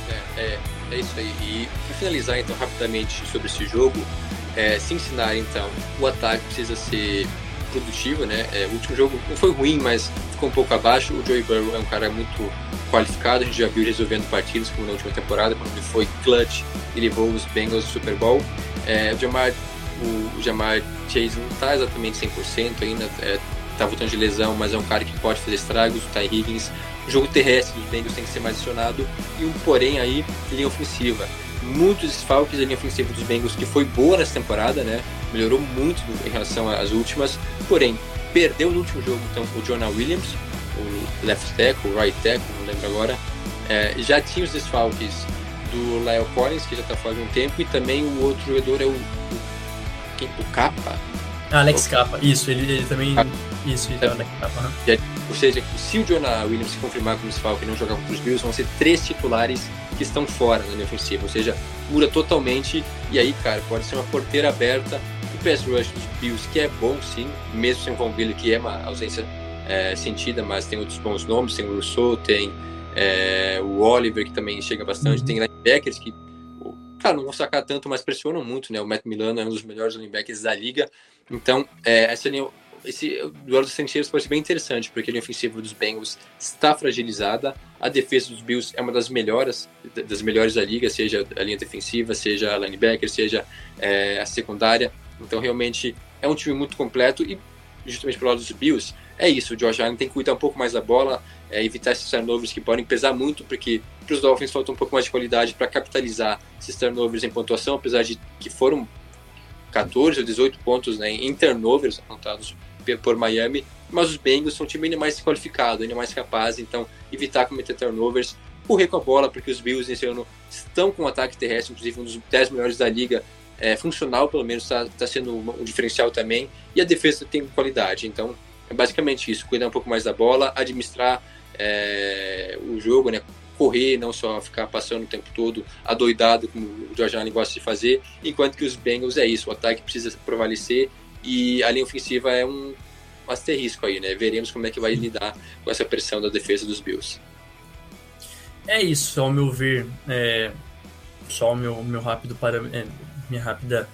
B: É, é, é isso aí. E para finalizar, então, rapidamente sobre esse jogo, é, se ensinar, então, o ataque precisa ser produtivo, né? É, o último jogo não foi ruim, mas ficou um pouco abaixo. O Joey Burrow é um cara muito qualificado, a gente já viu resolvendo partidas, como na última temporada, quando ele foi clutch e levou os Bengals ao Super Bowl. É, o Jamar, o, o Jamar Chase não está exatamente 100% ainda, é, tá voltando de lesão, mas é um cara que pode fazer estragos, o Ty Higgins. O jogo terrestre dos Bengals tem que ser mais acionado e um porém aí, linha ofensiva. Muitos desfalques da linha ofensiva dos Bengals, que foi boa nessa temporada, né? Melhorou muito em relação às últimas, porém, perdeu no último jogo, então, o Jonah Williams, o left tackle, o right tackle, não lembro agora. É, já tinha os desfalques do Lyle Collins, que já está fora de um tempo, e também o outro jogador é o, o, quem, o Capa,
A: Ah, Alex Capa, isso, ele, ele também.
B: Ah.
A: Isso, ele é o Alex Capa. aham.
B: Ou seja, se o Jonah Williams se confirmar como desfalque e não jogar contra os Bills, vão ser três titulares que estão fora na linha ofensiva. Ou seja, muda totalmente. E aí, cara, pode ser uma porteira aberta. Pass rush dos Bills, que é bom sim, mesmo sem o Von Miller, que é uma ausência é, sentida, mas tem outros bons nomes, tem o Rousseau, tem é, o Oliver, que também chega bastante, uhum. tem linebackers que, claro, não vão sacar tanto, mas pressionam muito, né? O Matt Milano é um dos melhores linebackers da liga, então é, essa linha esse duelo dos trincheiras pode ser bem interessante, porque a linha ofensiva dos Bengals está fragilizada, a defesa dos Bills é uma das melhores, das melhores da liga, seja a linha defensiva, seja a linebacker, seja é, a secundária. Então, realmente, é um time muito completo e, justamente pelo lado dos Bills, é isso. O Josh Allen tem que cuidar um pouco mais da bola, é, evitar esses turnovers que podem pesar muito, porque para os Dolphins falta um pouco mais de qualidade para capitalizar esses turnovers em pontuação, apesar de que foram 14 ou 18 pontos né, em turnovers apontados por Miami, mas os Bengals são um time ainda mais qualificado, ainda mais capaz, então evitar cometer turnovers, correr com a bola, porque os Bills nesse ano estão com um ataque terrestre, inclusive um dos 10 melhores da liga, é, funcional pelo menos, está tá sendo um diferencial também, e a defesa tem qualidade, então é basicamente isso, cuidar um pouco mais da bola, administrar é, o jogo, né, correr, não só ficar passando o tempo todo adoidado, como o George Allen gosta de fazer, enquanto que os Bengals é isso, o ataque precisa prevalecer e a linha ofensiva é um asterisco aí, né? Veremos como é que vai lidar com essa pressão da defesa dos Bills.
A: É isso, ao meu ver, é, só o meu, meu rápido para é, minha rápida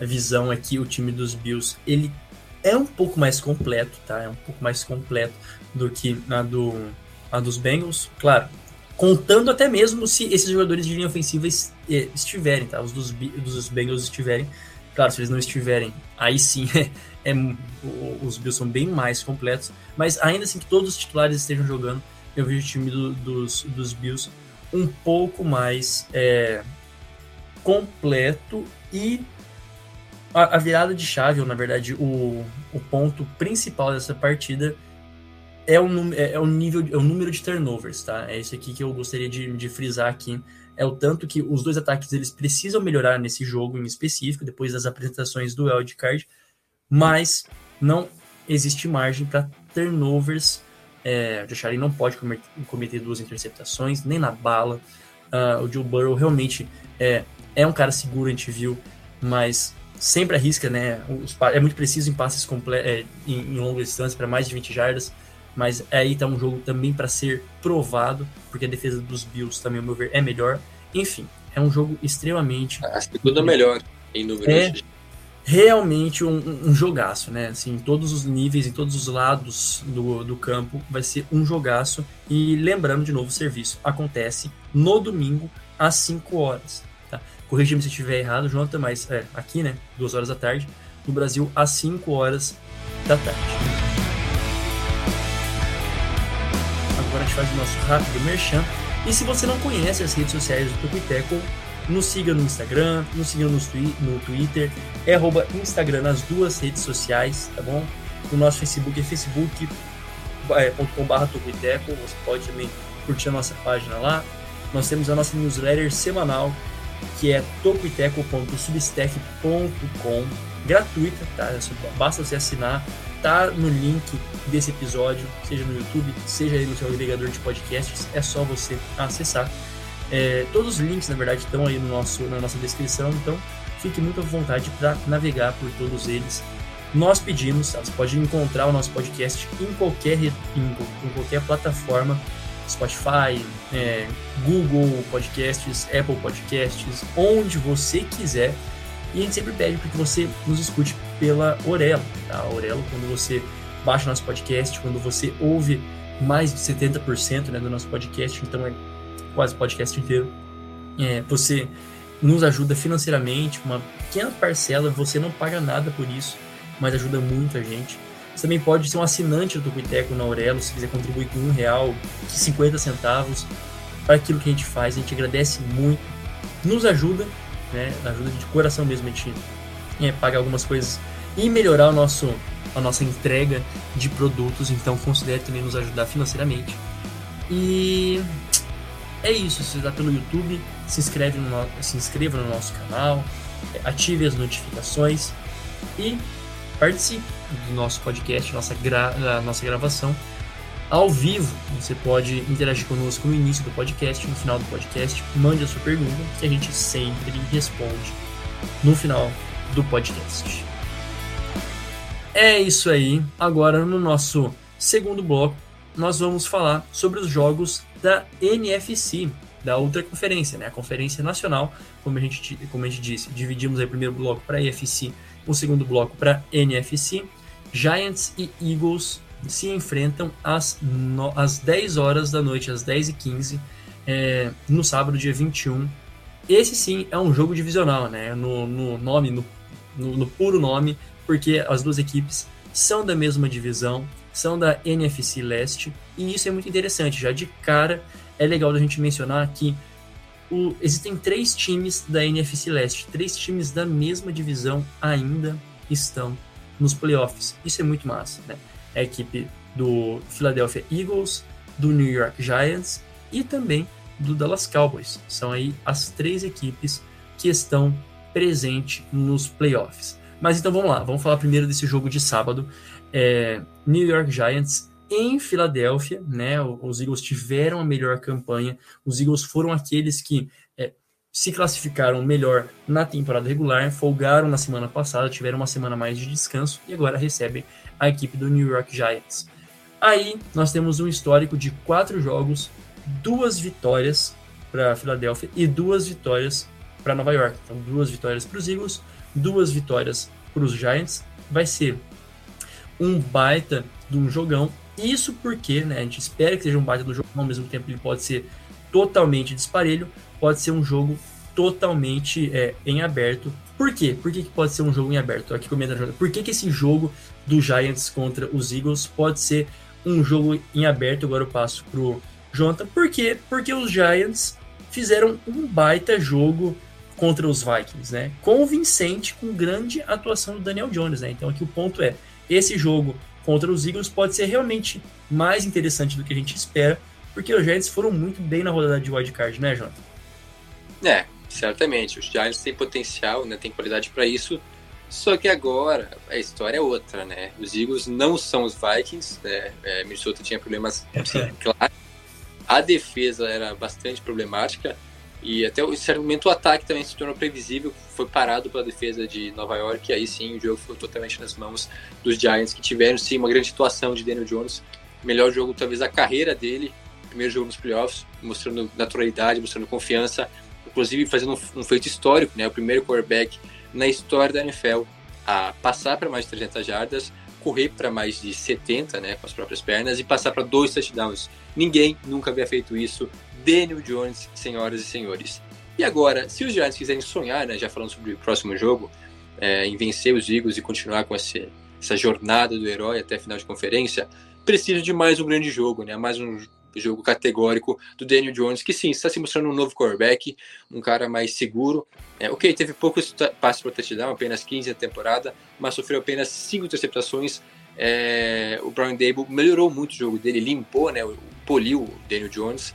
A: visão aqui, o time dos Bills, ele é um pouco mais completo, tá? É um pouco mais completo do que a, do, a dos Bengals, claro. Contando até mesmo se esses jogadores de linha ofensiva é, estiverem, tá? Os dos, dos Bengals estiverem Claro, se eles não estiverem, aí sim <laughs> é, é, os Bills são bem mais completos. Mas ainda assim que todos os titulares estejam jogando, eu vejo o time do, dos, dos Bills um pouco mais é, completo e a, a, virada de chave, ou na verdade o, o ponto principal dessa partida é o, é, é o nível, é o número de turnovers, tá? É isso aqui que eu gostaria de, de frisar aqui é o tanto que os dois ataques eles precisam melhorar nesse jogo em específico, depois das apresentações do wildcard, mas não existe margem para turnovers. É, o Josh Allen não pode cometer duas interceptações, nem na bala. Uh, o Joe Burrow realmente é, é um cara seguro, a gente viu, mas sempre arrisca, né? Os, é muito preciso em passes é, em, em longa distância para mais de 20 jardas mas aí tá um jogo também para ser provado, porque a defesa dos Bills também, ao meu ver, é melhor. Enfim, é um jogo extremamente.
B: A segunda melhor em número
A: é realmente um, um, jogaço, né? Assim, em todos os níveis, em todos os lados do, do campo, vai ser um jogaço. E lembrando de novo, o serviço acontece no domingo às 5 horas. Corrija-me se estiver errado, Jonathan, mas é, aqui, né? 2 horas da tarde. No Brasil, às 5 horas da tarde. agora a gente faz o nosso rápido merchan. E se você não conhece as redes sociais do Tucuiteco, nos siga no Instagram, nos siga no, no Twitter, é arroba Instagram nas duas redes sociais, tá bom? O nosso Facebook é facebook.com.br Tucuiteco, você pode também curtir a nossa página lá. Nós temos a nossa newsletter semanal, que é tocoiteco.substack.com, gratuita, tá? É basta você assinar tá no link desse episódio, seja no YouTube, seja aí no seu agregador de podcasts, é só você acessar. É, todos os links, na verdade, estão aí no nosso, na nossa descrição, então fique muito à vontade para navegar por todos eles. Nós pedimos, tá? você pode encontrar o nosso podcast em qualquer, em, em qualquer plataforma, Spotify, é, Google Podcasts, Apple Podcasts, onde você quiser. E a gente sempre pede para que você nos escute pela Orelo. Tá? A Orelo, quando você baixa nosso podcast, quando você ouve mais de 70% né, do nosso podcast, então é quase o podcast inteiro, é, você nos ajuda financeiramente, uma pequena parcela, você não paga nada por isso, mas ajuda muito a gente. Você também pode ser um assinante do Tucuiteco na Aurelo, se quiser contribuir com um real, 50 centavos para aquilo que a gente faz, a gente agradece muito, nos ajuda, né, ajuda de coração mesmo, a gente é, algumas coisas e melhorar o nosso, a nossa entrega de produtos. Então considere também nos ajudar financeiramente. E é isso. Se está pelo YouTube, se inscreve no, se inscreva no nosso canal, ative as notificações e participe do nosso podcast, nossa, gra, nossa gravação ao vivo. Você pode interagir conosco no início do podcast, no final do podcast. Mande a sua pergunta que a gente sempre responde no final do podcast. É isso aí. Agora no nosso segundo bloco, nós vamos falar sobre os jogos da NFC, da outra conferência, né? A Conferência Nacional, como a gente, como a gente disse, dividimos aí o primeiro bloco para AFC, o segundo bloco para NFC. Giants e Eagles se enfrentam às, no, às 10 horas da noite, às 10h15, é, no sábado, dia 21. Esse sim é um jogo divisional, né? No, no nome, no, no, no puro nome, porque as duas equipes são da mesma divisão, são da NFC Leste, e isso é muito interessante. Já de cara, é legal da gente mencionar que o, existem três times da NFC Leste, três times da mesma divisão ainda estão nos playoffs. Isso é muito massa, né? É a equipe do Philadelphia Eagles, do New York Giants e também do Dallas Cowboys. São aí as três equipes que estão presentes nos playoffs. Mas então vamos lá, vamos falar primeiro desse jogo de sábado. É, New York Giants em Filadélfia, né? Os Eagles tiveram a melhor campanha. Os Eagles foram aqueles que se classificaram melhor na temporada regular, folgaram na semana passada, tiveram uma semana mais de descanso e agora recebem a equipe do New York Giants. Aí nós temos um histórico de quatro jogos, duas vitórias para Filadélfia e duas vitórias para Nova York. Então, duas vitórias para os Eagles, duas vitórias para os Giants. Vai ser um baita de um jogão. Isso porque, né, a gente espera que seja um baita do jogo, ao mesmo tempo ele pode ser totalmente disparelho, pode ser um jogo totalmente é, em aberto. Por quê? Por que, que pode ser um jogo em aberto? Aqui comenta Por que, que esse jogo do Giants contra os Eagles pode ser um jogo em aberto? Agora eu passo pro Jonathan. Por quê? Porque os Giants fizeram um baita jogo contra os Vikings, né? Convincente, com grande atuação do Daniel Jones, né? Então aqui o ponto é, esse jogo contra os Eagles pode ser realmente mais interessante do que a gente espera, porque os Giants foram muito bem na rodada de wildcard, né, Jonathan?
B: É, certamente. Os Giants têm potencial, né? Tem qualidade para isso. Só que agora a história é outra, né? Os Eagles não são os Vikings, né? É, Minnesota tinha problemas, assim, claro. A defesa era bastante problemática e até em certo momento o ataque também se tornou previsível, foi parado pela defesa de Nova York e aí sim o jogo ficou totalmente nas mãos dos Giants que tiveram sim uma grande situação de Daniel Jones, melhor jogo talvez da carreira dele, primeiro jogo nos playoffs, mostrando naturalidade, mostrando confiança, inclusive fazendo um, feito histórico, né? O primeiro quarterback na história da NFL a passar para mais de 300 jardas, correr para mais de 70, né, com as próprias pernas e passar para dois touchdowns. Ninguém nunca havia feito isso. Daniel Jones, senhoras e senhores. E agora, se os Giants quiserem sonhar, né, já falando sobre o próximo jogo, é, em vencer os Eagles e continuar com essa jornada do herói até a final de conferência, precisa de mais um grande jogo, né, mais um jogo categórico do Daniel Jones, que sim, está se mostrando um novo quarterback, um cara mais seguro. É, ok, teve poucos passes para touchdown, apenas 15 na temporada, mas sofreu apenas 5 interceptações. É, o Brian Dable melhorou muito o jogo dele, limpou, né, poliu o Daniel Jones.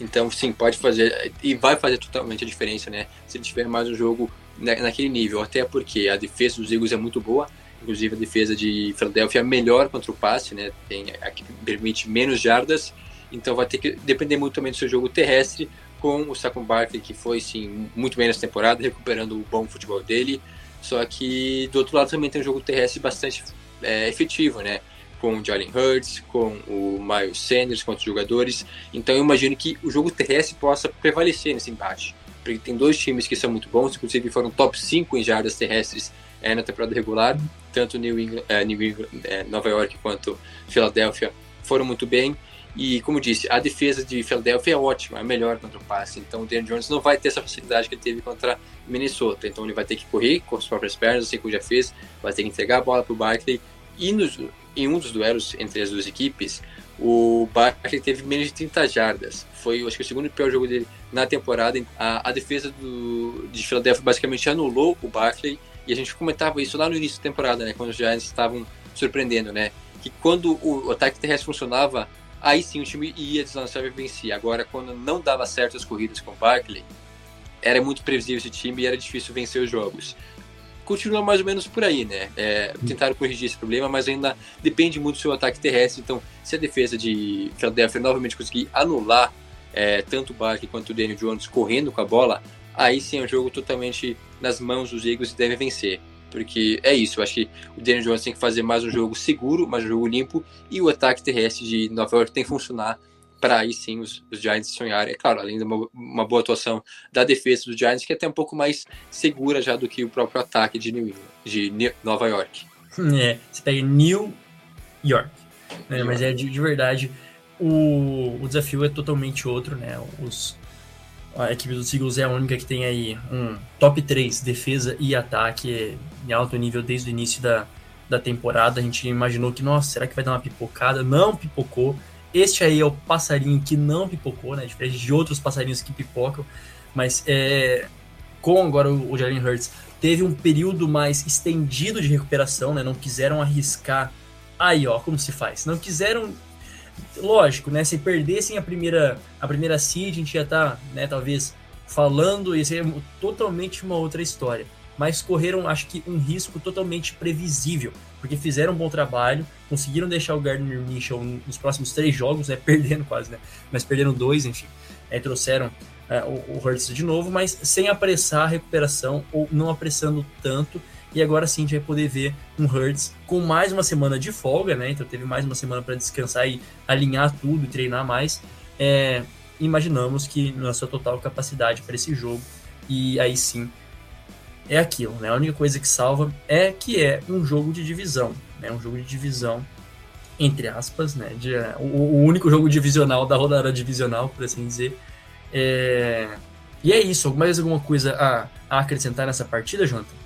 B: Então, sim, pode fazer e vai fazer totalmente a diferença, né? Se ele tiver mais um jogo naquele nível, até porque a defesa dos Eagles é muito boa, Inclusive a defesa de Philadelphia é melhor contra o passe, né? Tem aqui permite menos jardas, então vai ter que depender muito também do seu jogo terrestre com o Saquon Barkley que foi sim muito bem nessa temporada, <laughs> recuperando o bom futebol dele. Só que do outro lado também tem um jogo terrestre bastante é, efetivo, né? Com o Jalen Hurts, com o Miles Sanders, com outros jogadores. Então eu imagino que o jogo terrestre possa prevalecer nesse embate. Porque tem dois times que são muito bons, inclusive foram top 5 em jardas terrestres é, na temporada regular. Tanto New England, é, New England é, Nova York quanto Filadélfia foram muito bem. E, como disse, a defesa de Filadélfia é ótima, é melhor contra o passe. Então, o Dan Jones não vai ter essa facilidade que ele teve contra Minnesota. Então, ele vai ter que correr com as próprias pernas, assim como já fez, vai ter que entregar a bola para o Barkley. E nos, em um dos duelos entre as duas equipes, o Barkley teve menos de 30 jardas. Foi, acho que, o segundo pior jogo dele na temporada. A, a defesa do, de Filadélfia basicamente anulou o Barkley e a gente comentava isso lá no início da temporada, né? Quando os Giants estavam surpreendendo, né? Que quando o ataque terrestre funcionava, aí sim o time ia deslançar e vencia. Agora, quando não dava certo as corridas com o Barkley, era muito previsível esse time e era difícil vencer os jogos. Continua mais ou menos por aí, né? É, tentaram corrigir esse problema, mas ainda depende muito do seu ataque terrestre. Então, se a defesa de Philadelphia novamente conseguir anular é, tanto o Barkley quanto o Daniel Jones correndo com a bola, aí sim é um jogo totalmente nas mãos dos Eagles e deve vencer. porque é isso, eu acho que o Daniel Jones tem que fazer mais um jogo seguro, mais um jogo limpo, e o ataque terrestre de Nova York tem que funcionar para aí sim os, os, Giants sonharem. É claro, além de uma, uma, boa atuação da defesa dos Giants, que é até um pouco mais segura já do que o próprio ataque de, New de New, Nova York. <laughs>
A: É, você pega New York, né, mas é de, de verdade o, o, desafio é totalmente outro, né? Os, a equipe dos Eagles é a única que tem aí um top 3 defesa e ataque em alto nível desde o início da, da temporada. A gente imaginou que, nossa, será que vai dar uma pipocada? Não pipocou. Este aí é o passarinho que não pipocou, né? Diferente de outros passarinhos que pipocam. Mas é, com agora o Jalen Hurts teve um período mais estendido de recuperação, né? Não quiseram arriscar. Aí, ó, como se faz? Não quiseram. Lógico, né? Se perdessem a primeira, a primeira seed, a gente ia estar, tá, né? Talvez falando, ia ser totalmente uma outra história. Mas correram, acho que, um risco totalmente previsível porque fizeram um bom trabalho, conseguiram deixar o Gardner Minshew nos próximos três jogos, né, <laughs> perdendo quase, né, mas perderam dois, enfim, aí trouxeram é, o, o Hurts de novo, mas sem apressar a recuperação ou não apressando tanto, e agora sim a gente vai poder ver um Hurts com mais uma semana de folga, né, então teve mais uma semana para descansar e alinhar tudo e treinar mais, é, imaginamos que na sua total capacidade para esse jogo, e aí sim é aquilo, né? A única coisa que salva é que é um jogo de divisão, né? Um jogo de divisão entre aspas, né? De, o, o, único jogo divisional da rodada divisional, por assim dizer. É... E é isso. Mais alguma coisa a, a, acrescentar nessa partida, Jonathan?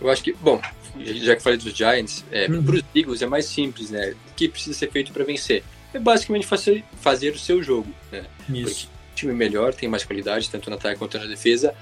B: Eu acho que, bom, já que falei dos Giants, é, uhum. para os Eagles é mais simples, né? O que precisa ser feito para vencer? É basicamente fazer, fazer o seu jogo, né? Isso. Porque o time melhor, tem mais qualidade, tanto na ataque quanto na defesa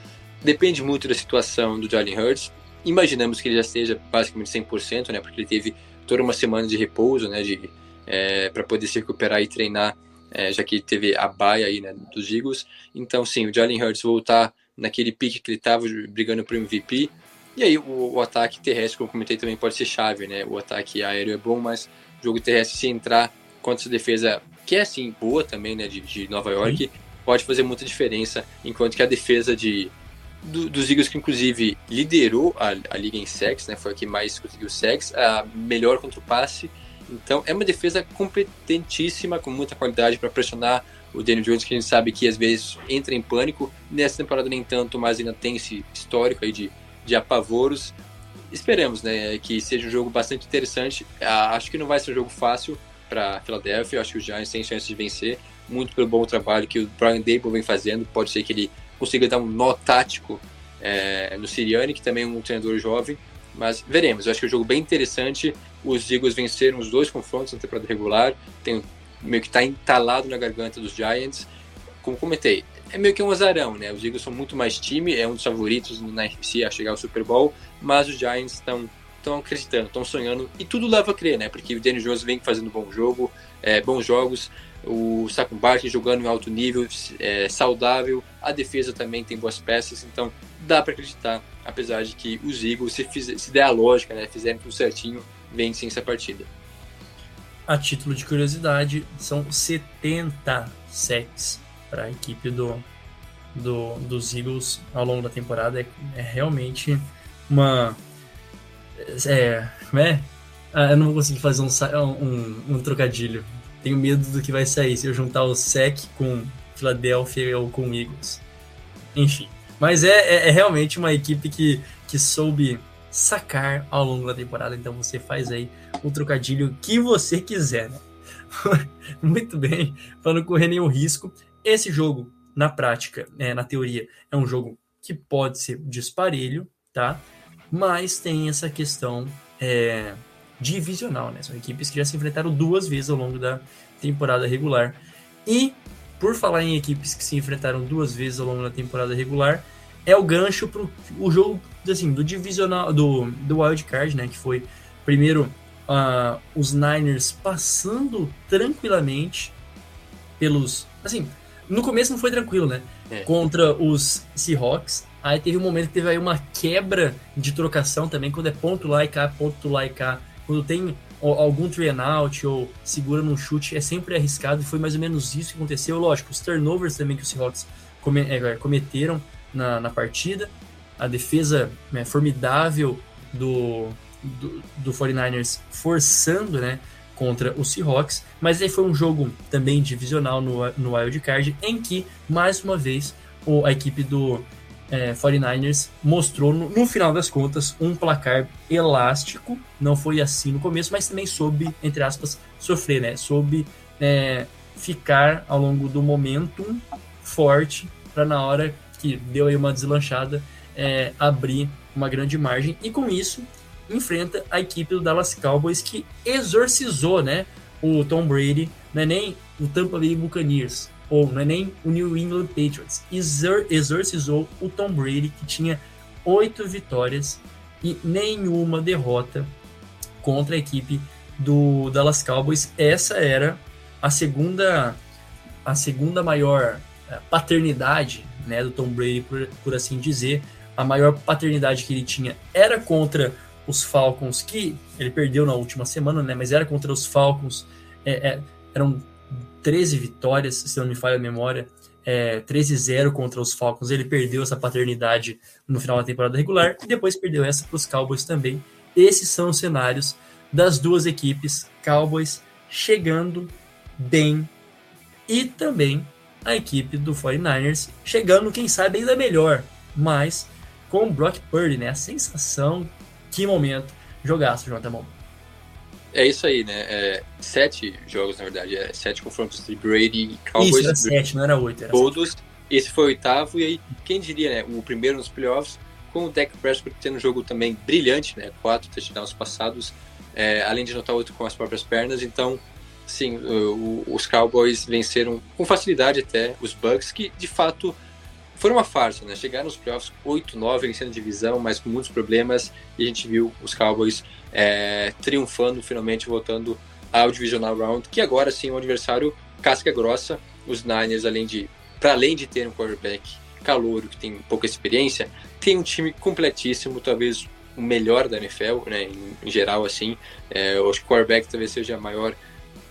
B: Depende muito da situação do Jalen Hurts. Imaginamos que ele já esteja basicamente 100%, né? Porque ele teve toda uma semana de repouso, né? De, é, para poder se recuperar e treinar, é, já que teve a baia aí, né? Dos Eagles. Então, sim, o Jalen Hurts voltar naquele pique que ele estava brigando para o MVP. E aí o, o, ataque terrestre, como eu comentei, também pode ser chave, né? O ataque aéreo é bom, mas o jogo terrestre, se entrar contra essa defesa, que é assim, boa também, né? De, de Nova York, pode fazer muita diferença, enquanto que a defesa de do, dos Eagles que inclusive liderou a, a liga em sacks, né? Foi a que mais conseguiu sacks, a melhor contra o passe. Então é uma defesa competentíssima, com muita qualidade para pressionar o Daniel Jones, que a gente sabe que às vezes entra em pânico. Nessa temporada nem tanto, mas ainda tem esse histórico aí de, de apavoros. Esperamos, né, que seja um jogo bastante interessante. Ah, acho que não vai ser um jogo fácil para Philadelphia. Acho que os Giants têm chance de vencer, muito pelo bom trabalho que o Brian Dable vem fazendo. Pode ser que ele consiga dar um nó tático é, no Siriani, que também é um treinador jovem. Mas veremos. Eu acho que é um jogo bem interessante. Os Eagles venceram os dois confrontos na temporada regular. Tem meio que está entalado na garganta dos Giants. Como comentei, é meio que um azarão, né? Os Eagles são muito mais time, é um dos favoritos na NFC a chegar ao Super Bowl, mas os Giants estão estão acreditando, estão sonhando e tudo leva a crer, né? Porque o Danny Jones vem fazendo bom jogo, é, bons jogos o Saco Barkley jogando em alto nível, é, saudável, a defesa também tem boas peças, então dá para acreditar, apesar de que os Eagles, se, fizer, se der a lógica, né, fizerem tudo certinho, vencem essa partida.
A: A título de curiosidade, são 70 sacks para a equipe do, do, dos Eagles ao longo da temporada. É, é realmente uma. É, é, ah, eu não vou conseguir fazer um, um, um trocadilho tenho medo do que vai sair se eu juntar o SEC com Philadelphia ou com Eagles. Enfim. Mas é, é, é, realmente uma equipe que, que soube sacar ao longo da temporada. Então você faz aí o trocadilho que você quiser, né? <laughs> Muito bem, para não correr nenhum risco. Esse jogo, na prática, é, na teoria, é um jogo que pode ser disparelho, tá? Mas tem essa questão é, divisional, né? São equipes que já se enfrentaram duas vezes ao longo da temporada regular. E, por falar em equipes que se enfrentaram duas vezes ao longo da temporada regular, é o gancho para o jogo assim, do divisional, do, do Wild Card, né? Que foi primeiro uh, os Niners passando tranquilamente pelos. Assim, no começo não foi tranquilo, né? É. Contra os Seahawks. Aí teve um momento que teve aí uma quebra de trocação também, quando é ponto lá e cá, ponto lá e cá quando tem algum three out ou segura num chute, é sempre arriscado e foi mais ou menos isso que aconteceu. Lógico, os turnovers também que os Seahawks é, cometeram na, na partida, a defesa né, formidável do, do, do 49ers forçando, né, contra o Seahawks, mas aí foi um jogo também divisional no, no Wild Card, em que, mais uma vez, o, a equipe do é, 49ers mostrou, no, no, final das contas, um placar elástico, não foi assim no começo, mas também soube, entre aspas, sofrer, né, soube é, ficar ao longo do momentum forte para na hora que deu aí uma deslanchada, é, abrir uma grande margem, e com isso enfrenta a equipe do Dallas Cowboys que exorcizou, né, o Tom Brady, não é nem o Tampa Bay Buccaneers, ou não é nem o New England Patriots, exor exorcizou o Tom Brady que tinha oito vitórias e nenhuma derrota contra a equipe do Dallas Cowboys. Essa era a segunda a segunda maior eh, paternidade né, do Tom Brady, por, por assim dizer. A maior paternidade que ele tinha era contra os Falcons, que ele perdeu na última semana, né? Mas era contra os Falcons. É, é, eram 13 vitórias, se não me falha a memória. É, 13-0 contra os Falcons. Ele perdeu essa paternidade no final da temporada regular e depois perdeu essa para os Cowboys também. Esses são os cenários das duas equipes, Cowboys chegando bem e também a equipe do 49ers chegando, quem sabe, ainda melhor, mas com o Brock Purdy, né? A sensação que momento. Jogaço, Jonathan Bom.
B: É isso aí, né? É, sete jogos, na verdade. É sete confrontos de Brady e Cowboys.
A: Isso, era sete, não era oito. Era
B: todos. Sete. Esse foi o oitavo. E aí, quem diria, né? O primeiro nos playoffs, com o Dak Prescott tendo um jogo também brilhante, né? Quatro touchdowns passados, é, além de anotar outro com as próprias pernas. Então, sim, o, os Cowboys venceram com facilidade até os Bucks, que de fato foi uma farsa, né? Chegaram nos playoffs 8-9, vencendo a divisão, mas com muitos problemas, e a gente viu os Cowboys é, triunfando, finalmente voltando ao Divisional Round, que agora sim é um adversário casca grossa. Os Niners, além de, para além de ter um quarterback calouro, que tem pouca experiência, tem um time completíssimo, talvez o melhor da NFL, né, em, em geral, assim. É, o quarterback talvez seja a maior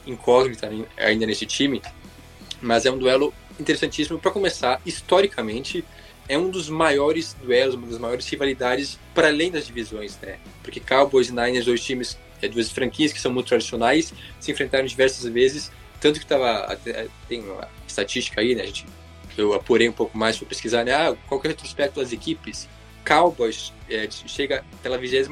B: incógnita ainda nesse time, mas é um duelo interessantíssimo. Para começar, historicamente, é um dos maiores duelos, uma das maiores rivalidades para além das divisões, né? Porque Cowboys e Niners, dois times, é, duas franquias que são muito tradicionais, se enfrentaram diversas vezes, tanto que tava tem uma estatística aí, né? A gente, eu apurei um pouco mais para pesquisar, né? Ah, qual que é o retrospecto das equipes? Cowboys é, chega pela 28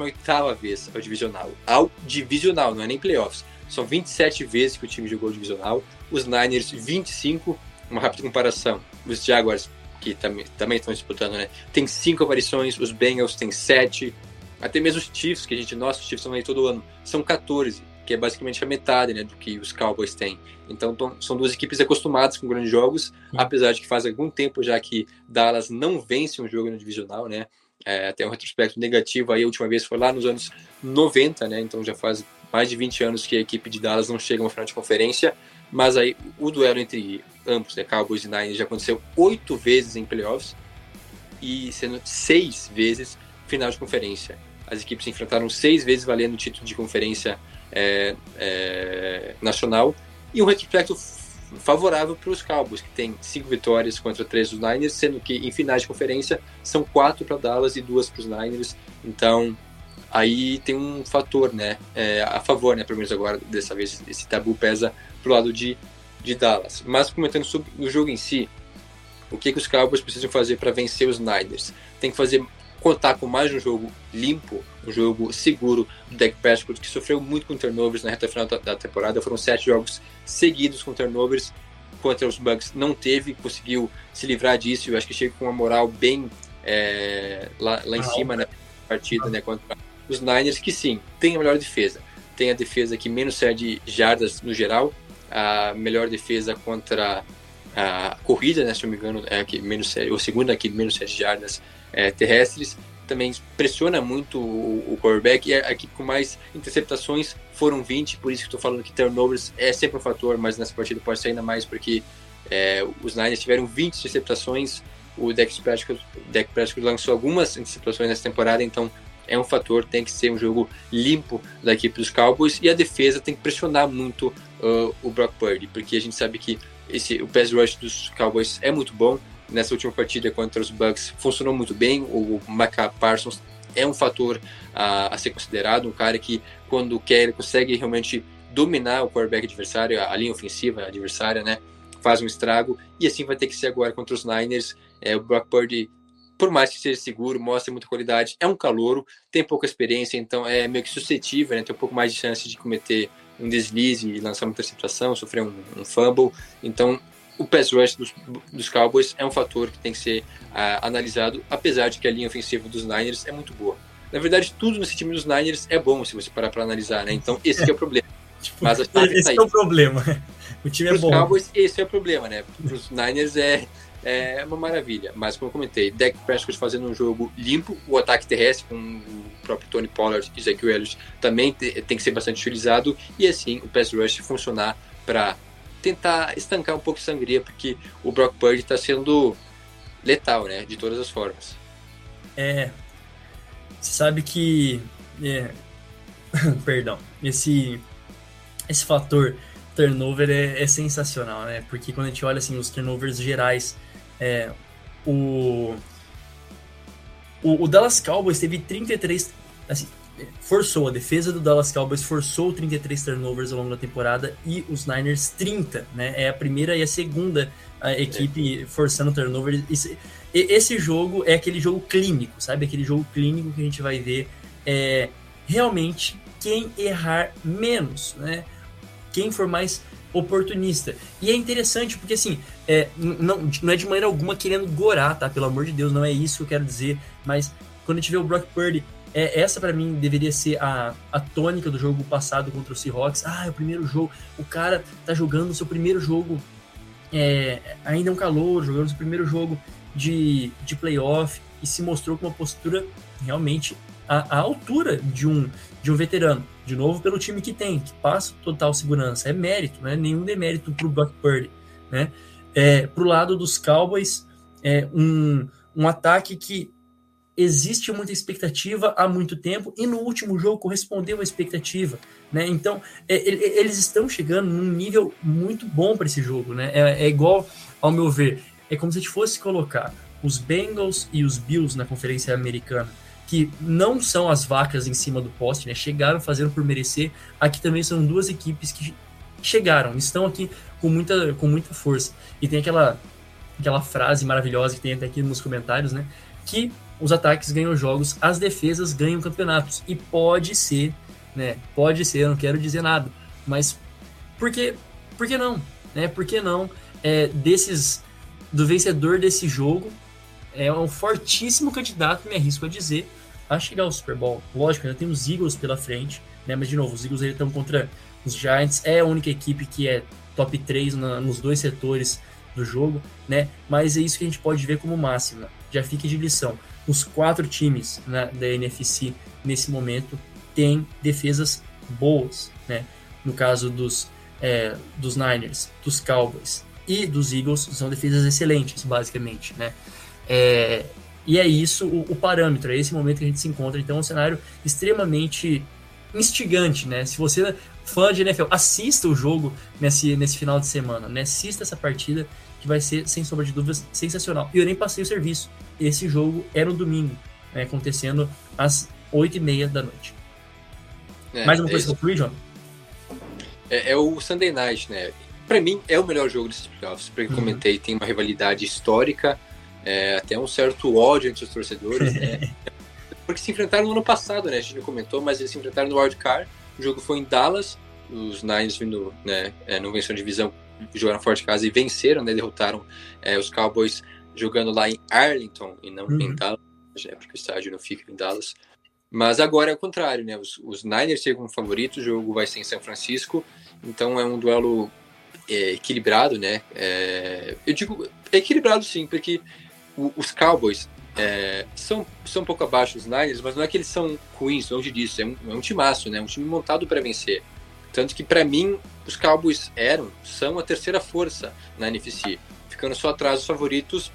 B: vez ao divisional. Ao divisional, não é nem playoffs. São 27 vezes que o time jogou divisional. Os Niners, 25 uma rápida comparação. Os Jaguars, que também, também estão disputando, né? Tem cinco aparições, os Bengals têm sete, até mesmo os Chiefs, que a gente, nossa, os Chiefs estão aí todo ano, são 14, que é basicamente a metade né, do que os Cowboys têm. Então são duas equipes acostumadas com grandes jogos, apesar de que faz algum tempo já que Dallas não vence um jogo no divisional, né? É, até um retrospecto negativo aí, a última vez foi lá nos anos 90, né? Então já faz mais de 20 anos que a equipe de Dallas não chega a uma final de conferência. Mas aí o duelo entre ambos, né, Cowboys e Niners, já aconteceu oito vezes em playoffs e sendo seis vezes final de conferência. As equipes se enfrentaram seis vezes valendo o título de conferência é, é, nacional e um retrospecto favorável para os Cowboys, que tem cinco vitórias contra três dos Niners, sendo que em finais de conferência são quatro para Dallas e duas para os Niners. Então aí tem um fator, né, é, a favor, né, pelo menos agora dessa vez esse tabu pesa pro lado de, de Dallas. Mas comentando sobre o jogo em si, o que, que os Cowboys precisam fazer para vencer os Niners? Tem que fazer contar com mais um jogo limpo, um jogo seguro do Dak Prescott, que sofreu muito com turnovers na reta final da temporada. Foram sete jogos seguidos com turnovers contra os Bucks. Não teve, conseguiu se livrar disso. Eu acho que chega com uma moral bem é, lá, lá, em cima na né, partida né, contra os Niners, que sim, tem a melhor defesa. Tem a defesa que menos cede jardas no geral, a melhor defesa contra a corrida, né, se não me engano, é a que menos ou segunda que menos sete jardas é, terrestres. Também pressiona muito o, o quarterback e a equipe com mais interceptações foram 20, por isso que estou falando que turnovers é sempre um fator, mas nessa partida pode ser ainda mais porque é, os Niners tiveram 20 interceptações, o Dak Prescott, Dak Prescott lançou algumas interceptações nessa temporada, então é um fator, tem que ser um jogo limpo da equipe dos Cowboys e a defesa tem que pressionar muito uh, o Brock Purdy, porque a gente sabe que esse, o pass rush dos Cowboys é muito bom. Nessa última partida contra os Bucks funcionou muito bem. O Micah Parsons é um fator a, a ser considerado, um cara que quando quer ele consegue realmente dominar o quarterback adversário, a, a linha ofensiva adversária, né? Faz um estrago e assim vai ter que ser agora contra os Niners. É, o Brock Purdy por mais que seja seguro, mostre muita qualidade, é um calouro, tem pouca experiência, então é meio que suscetível, né? Tem um pouco mais de chance de cometer um deslize e lançar uma interceptação, sofrer um, um fumble. Então, o pass rush dos, dos, Cowboys é um fator que tem que ser uh, analisado, apesar de que a linha ofensiva dos Niners é muito boa. Na verdade, tudo nesse time dos Niners é bom se você parar para analisar, né? Então, esse é, é o problema. <laughs>
A: tipo, Mas a esse tá é o problema. <laughs> O time é bom. Os
B: Cowboys, esse é o problema, né? Para os Niners é é uma maravilha. Mas, como eu comentei, Dak Prescott fazendo um jogo limpo, o ataque terrestre com o próprio Tony Pollard e Ezekiel Elliott também tem que ser bastante utilizado e assim o pass rush funcionar para tentar estancar um pouco de sangria, porque o Brock Purdy está sendo letal, né, de todas as formas.
A: É, você sabe que, é, <laughs> perdão, esse esse fator turnover é, é, sensacional, né? Porque quando a gente olha assim os turnovers gerais é, o, o, o, Dallas Cowboys teve 33. Assim, forçou, a defesa do Dallas Cowboys forçou 33 turnovers ao longo da temporada e os Niners 30, né? É a primeira e a segunda a equipe forçando turnover. Esse, esse jogo é aquele jogo clínico, sabe? Aquele jogo clínico que a gente vai ver é, realmente quem errar menos, né? Quem for mais oportunista. E é interessante porque, assim, é, não, não é de maneira alguma querendo gorar, tá? Pelo amor de Deus, não é isso que eu quero dizer. Mas quando a gente vê o Brock Purdy, é, essa para mim deveria ser a, a tônica do jogo passado contra o Seahawks. Ah, é o primeiro jogo. O cara tá jogando o seu primeiro jogo, é, ainda é um calor, jogando o seu primeiro jogo de, de playoff e se mostrou com uma postura realmente à, à altura de um, de um veterano. De novo, pelo time que tem, que passa total segurança. É mérito, né? Nenhum demérito pro Brock Purdy, né? É, pro lado dos Cowboys, é um, um ataque que existe muita expectativa há muito tempo e no último jogo correspondeu à expectativa, né? Então, é, eles estão chegando num nível muito bom para esse jogo, né? É, é, igual, ao meu ver, é como se a gente fosse colocar os Bengals e os Bills na conferência americana que não são as vacas em cima do poste, né? Chegaram fazendo por merecer. Aqui também são duas equipes que chegaram, estão aqui com muita, com muita força. E tem aquela, aquela frase maravilhosa que tem até aqui nos comentários, né? Que os ataques ganham jogos, as defesas ganham campeonatos. E pode ser, né? Pode ser, eu não quero dizer nada. Mas por que, por que não? Né? Por que não? É, desses do vencedor desse jogo é um fortíssimo candidato, me arrisco a dizer, a chegar ao Super Bowl. Lógico, ainda tem os Eagles pela frente, né? Mas de novo, os Eagles estão contra os Giants, é a única equipe que é top 3 na, nos dois setores do jogo, né? Mas é isso que a gente pode ver como máxima. Já fique de lição. Os quatro times né, da NFC nesse momento têm defesas boas, né? No caso dos, é, dos Niners, dos Cowboys e dos Eagles, são defesas excelentes, basicamente, né? É, e é isso o, o, parâmetro, é esse momento que a gente se encontra. Então, é um cenário extremamente instigante, né? Se você fã de NFL, assista o jogo nesse, nesse final de semana, né? Assista essa partida que vai ser, sem sombra de dúvidas, sensacional. E eu nem passei o serviço. Esse jogo é no domingo, né? acontecendo às 8h30 da noite. É, Mais uma coisa que eu fui, João?
B: É, é, o Sunday Night, né? Pra mim, é o melhor jogo desses playoffs. Porque uhum. comentei, tem uma rivalidade histórica é, até um certo ódio entre os torcedores, né? <laughs> Porque se enfrentaram no ano passado, né? A gente já comentou, mas eles se enfrentaram no Wild Card. O jogo foi em Dallas, os Niners vindo, né, é, não venceram a divisão, jogaram forte de casa e venceram, né? Derrotaram é, os Cowboys jogando lá em Arlington e não uhum. em Dallas, né, porque o estádio não fica em Dallas. Mas agora é o contrário, né? Os, os Niners chegam como favoritos, o jogo vai ser em São Francisco, então é um duelo é, equilibrado, né? É, eu digo equilibrado sim, porque o, os Cowboys é, são, são um pouco abaixo dos Niners, mas não é que eles são ruins, longe disso. É um, é um timaço, né? Um time montado para vencer. Tanto que, para mim, os Cowboys eram, são a terceira força na NFC, ficando só atrás dos favoritos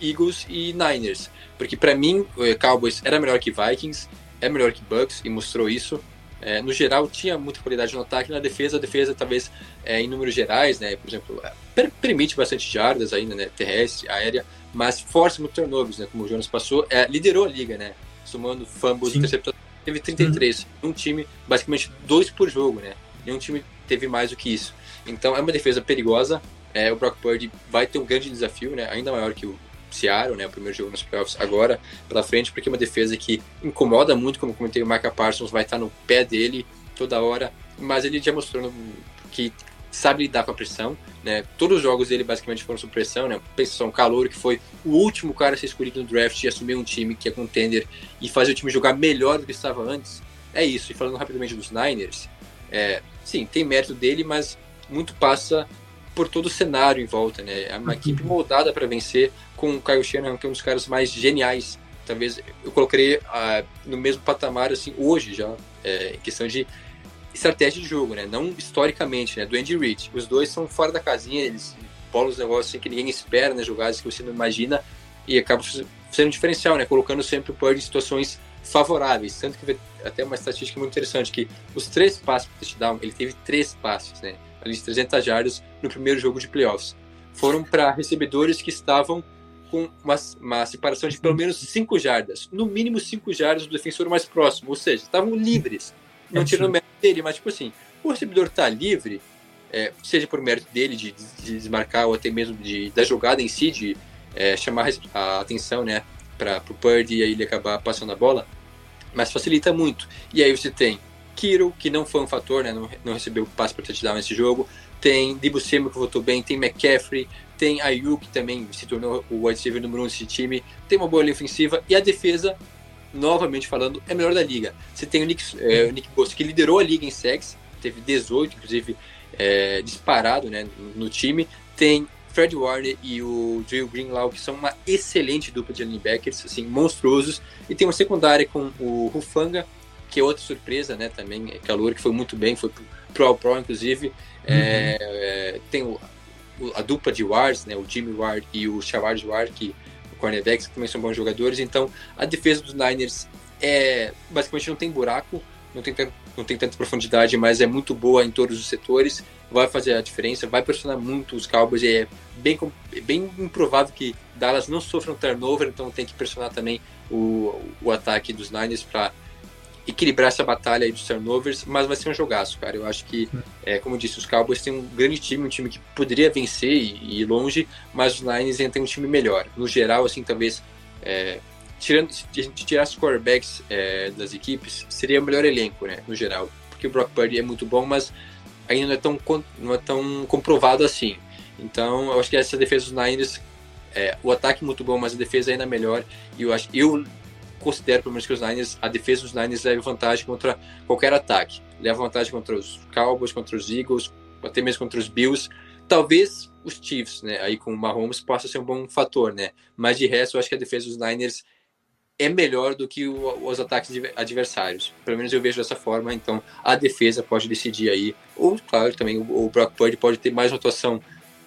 B: Eagles e Niners. Porque, para mim, o Cowboys era melhor que Vikings, é melhor que Bucks e mostrou isso. É, no geral, tinha muita qualidade no ataque, na defesa, a defesa talvez é, em números gerais, né, por exemplo, é, permite bastante jardas ainda, né, terrestre, aérea, mas força muito turnovers, né, como o Jonas passou, é, liderou a liga, né, somando fumbles interceptações, teve 33. Um time, basicamente, dois por jogo, né? Nenhum time teve mais do que isso. Então, é uma defesa perigosa. É, o Brock Purdy vai ter um grande desafio, né? Ainda maior que o Seattle, né? O primeiro jogo nos playoffs agora pela frente, porque é uma defesa que incomoda muito, como comentei, o Micah Parsons vai estar no pé dele toda hora, mas ele já mostrou no- que sabe lidar com a pressão, né? Todos os jogos dele basicamente foram sob pressão, né? Pensa um calor que foi o último cara a ser escolhido no draft e assumir um time que é contender e fazer o time jogar melhor do que estava antes. É isso. E falando rapidamente dos Niners, é, sim, tem mérito dele, mas muito passa por todo o cenário em volta, né? É uma
A: Uhum.
B: equipe moldada para vencer com o Kyle Shanahan, que é um dos caras mais geniais. Talvez eu colocaria ah, no mesmo patamar assim hoje já, é, em questão de estratégia de jogo, né? Não historicamente, né? Do Andy Reid. Os dois são fora da casinha, eles bolam os negócios assim que ninguém espera, né? Jogadas que você não imagina e acaba sendo um diferencial, né? Colocando sempre o Purdy em situações favoráveis. Tanto que até uma estatística muito interessante que os três passos para touchdown, ele teve três passos, né? Ali de 300 jardas no primeiro jogo de playoffs. Foram para recebedores que estavam com uma, uma separação de pelo menos 5 jardas. No mínimo 5 jardas do defensor mais próximo. Ou seja, estavam livres. Não tirando o mérito dele, mas tipo assim, o recebedor tá livre, é, seja por mérito dele de, de, desmarcar ou até mesmo de, da jogada em si, de é, chamar a atenção, né, para o Purdy e aí ele acabar passando a bola, mas facilita muito. E aí você tem Kiro, que não foi um fator, né, não, não recebeu passe para touchdown nesse jogo, tem Samuel que votou bem, tem McCaffrey, tem Ayuk que também se tornou o wide receiver número um desse time, tem uma boa linha ofensiva e a defesa novamente falando, é melhor da liga. Você tem o Nick, é, o Nick Bosa, que liderou a liga em sacks, teve 18, inclusive, é, disparado né, no, time. Tem Fred Warner e o Drew Greenlaw, que são uma excelente dupla de linebackers, assim, monstruosos. E tem uma secundária com o Rufanga, que é outra surpresa, né, também, é calor, que foi muito bem, foi pro, pro All Pro, inclusive. Uhum. É, tem o, a dupla de Wards, né, o Jimmy Ward e o Shavard Ward, que cornerbacks que também são bons jogadores. Então, a defesa dos Niners é basicamente não tem buraco, não tem, não tem tanta profundidade, mas é muito boa em todos os setores. Vai fazer a diferença, vai pressionar muito os Cowboys. É bem, bem improvável que Dallas não sofra um turnover, então tem que pressionar também o, o ataque dos Niners para equilibrar essa batalha aí dos turnovers, mas vai ser um jogaço, cara. Eu acho que, é, como eu disse, os Cowboys têm um grande time, um time que poderia vencer e, ir longe, mas os Niners ainda têm um time melhor. No geral, assim, talvez, é, tirando, se a gente tirasse os quarterbacks é, das equipes, seria o melhor elenco, né, no geral. Porque o Brock Purdy é muito bom, mas ainda não é tão, não é tão comprovado assim. Então, eu acho que essa defesa dos Niners, é, o ataque muito bom, mas a defesa ainda melhor. E eu acho eu considero, pelo menos, que os Niners, a defesa dos Niners leva vantagem contra qualquer ataque. Leva vantagem contra os Cowboys, contra os Eagles, até mesmo contra os Bills. Talvez os Chiefs, né, aí com o Mahomes, possa ser um bom fator, né? Mas de resto, eu acho que a defesa dos Niners é melhor do que o, os ataques adversários. Pelo menos eu vejo dessa forma. Então, a defesa pode decidir aí. Ou, claro, também o, o Brock Purdy pode ter mais uma atuação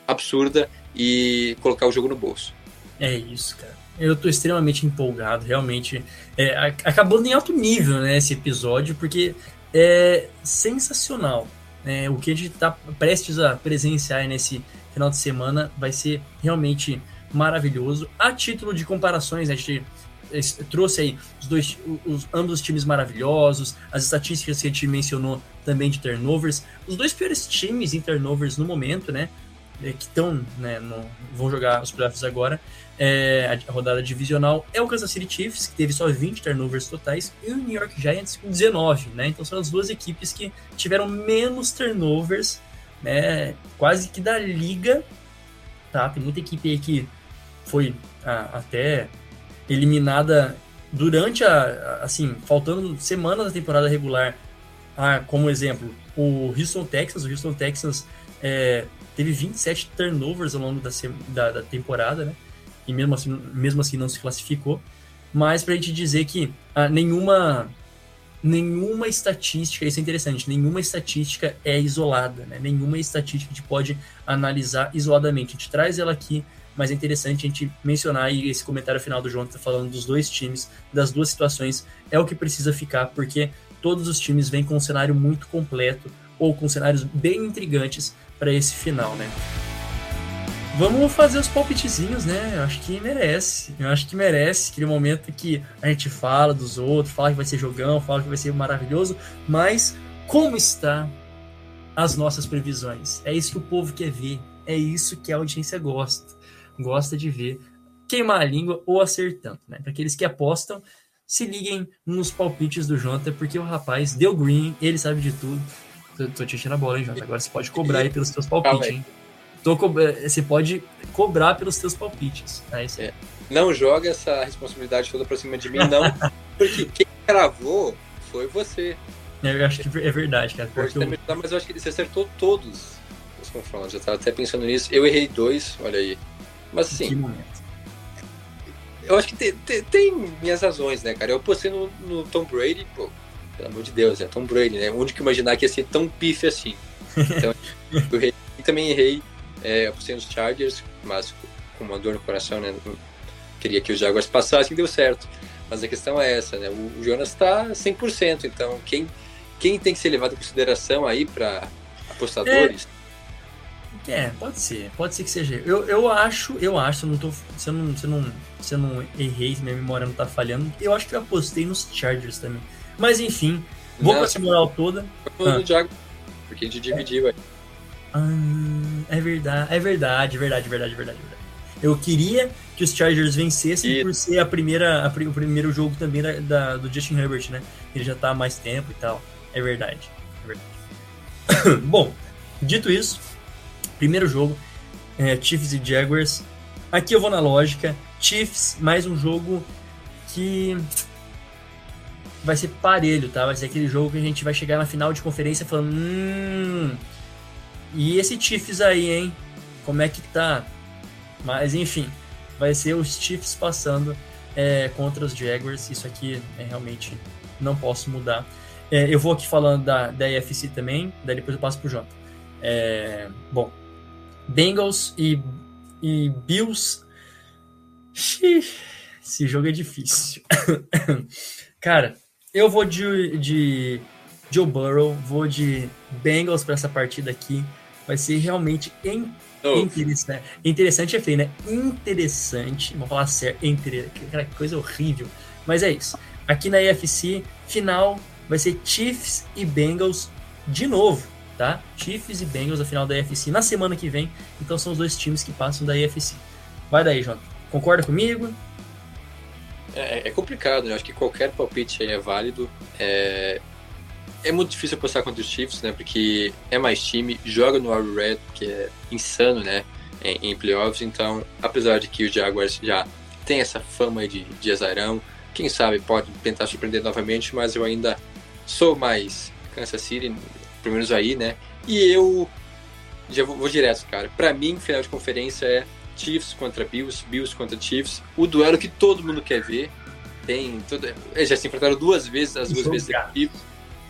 B: absurda e colocar o jogo no bolso.
A: É isso, cara. Eu tô extremamente empolgado, realmente. É, acabou em alto nível, né, esse episódio, porque é sensacional. É, o que a gente tá prestes a presenciar nesse final de semana vai ser realmente maravilhoso. A título de comparações, a gente trouxe aí os dois, os, ambos os times maravilhosos, as estatísticas que a gente mencionou também de turnovers. Os dois piores times em turnovers no momento, né? Que estão, né, no, vão jogar os playoffs agora, é, a rodada divisional é o Kansas City Chiefs, que teve só 20 turnovers totais, e o New York Giants com 19, né? Então são as duas equipes que tiveram menos turnovers, né? Quase que da liga, tá? Tem muita equipe aí que foi até eliminada durante a, a, assim, faltando semanas da temporada regular. Ah, como exemplo, o Houston Texans, o Houston Texans é, teve 27 turnovers ao longo da, da, da, temporada, né? E mesmo assim, mesmo assim não se classificou. Mas para a gente dizer que ah, nenhuma nenhuma estatística, isso é interessante, nenhuma estatística é isolada, né? Nenhuma estatística a gente pode analisar isoladamente. A gente traz ela aqui mas é interessante a gente mencionar e esse comentário final do João tá falando dos dois times, das duas situações, é o que precisa ficar, porque todos os times vêm com um cenário muito completo ou com cenários bem intrigantes para esse final, né? Vamos fazer os palpitezinhos, né? Eu acho que merece. Eu acho que merece aquele momento que a gente fala dos outros, fala que vai ser jogão, fala que vai ser maravilhoso, mas como está as nossas previsões? É isso que o povo quer ver. É isso que a audiência gosta. Gosta de ver queimar a língua ou acertando, né? Para aqueles que apostam, se liguem nos palpites do Jonathan, porque o rapaz deu green, ele sabe de tudo. Tô, tô te enchendo a bola, hein, Jonathan? Agora você pode cobrar aí pelos seus palpites, hein? Tô co... Eh, você pode cobrar pelos seus palpites. É isso aí.
B: É. Não joga essa responsabilidade toda pra cima de mim, não. <laughs> porque quem cravou foi você.
A: Eu acho que é verdade, cara.
B: Pode
A: Porque eu...
B: ajudar, mas eu acho que você acertou todos os confrontos. Eu tava até pensando nisso. Eu errei dois, olha aí. Mas
A: Que
B: assim,
A: momento.
B: eu acho que tem, tem- tem minhas razões, né, cara? Eu postei no, no Tom Brady, pô, pelo amor de Deus, é Tom Brady, né? Onde que imaginar que ia ser tão pife assim? Então, <laughs> eu errei. E também errei, é, eu postei nos Chargers, mas com uma dor no coração, né? Queria que os Jaguars passassem e deu certo. Mas a questão é essa, né? O Jonas tá 100%, então quem, quem tem que ser levado em consideração aí para apostadores?
A: É, pode ser, pode ser que seja. Eu, eu acho, eu acho, eu não tô. Se eu não, se eu não, se eu não errei, se minha memória não tá falhando, eu acho que eu apostei nos Chargers também. Mas enfim, vou
B: Não,
A: com essa moral toda.
B: Foi
A: Ah.
B: Jaguars, porque a gente dividiu aí.
A: Ah, é verdade, é verdade, verdade, verdade, verdade, verdade. Eu queria que os Chargers vencessem
B: E-
A: por ser a primeira, a o primeiro jogo também da, da- do Justin Herbert, né? Ele já tá há mais tempo e tal. É verdade, é verdade. <coughs> Bom, dito isso, primeiro jogo, é, Chiefs e Jaguars. Aqui eu vou na lógica. Chiefs, mais um jogo que vai ser parelho, tá? Vai ser aquele jogo que a gente vai chegar na final de conferência falando, hum, e esse Chiefs aí, hein? Como é que tá? Mas enfim, vai ser os Chiefs passando é, contra os Jaguars. Isso aqui é realmente não posso mudar. É, eu vou aqui falando da, da AFC também, daí depois eu passo pro Jota. É, bom, Bengals e, e Bills. Xiii, Esse jogo é difícil. <coughs> Cara, eu vou de, de Joe Burrow, vou de Bengals para essa partida aqui. Vai ser realmente in-
B: Novo.
A: interessante. Interessante é feio, né? Interessante. Vamos falar sério. Inter... Cara, que coisa horrível. Mas é isso. Aqui na AFC, final vai ser Chiefs e Bengals de novo, tá? Chiefs e Bengals a final da AFC na semana que vem. Então são os dois times que passam da AFC. Vai daí, Jota. Concorda comigo?
B: É, é complicado, né? Acho que qualquer palpite aí é válido. É, é muito difícil apostar contra os Chiefs, né? Porque é mais time, joga no Arrowhead, que é insano, né? Em, em playoffs. Então, apesar de que os Jaguars já tem essa fama aí de, de azarão, quem sabe pode tentar surpreender novamente, mas eu ainda sou mais Kansas City, pelo menos aí, né? E eu já vou, vou direto, cara. Pra mim, final de conferência é Chiefs contra Bills, Bills contra Chiefs, o duelo que todo mundo quer ver. Tem todo, eles já se enfrentaram duas vezes, as duas vezes negativas.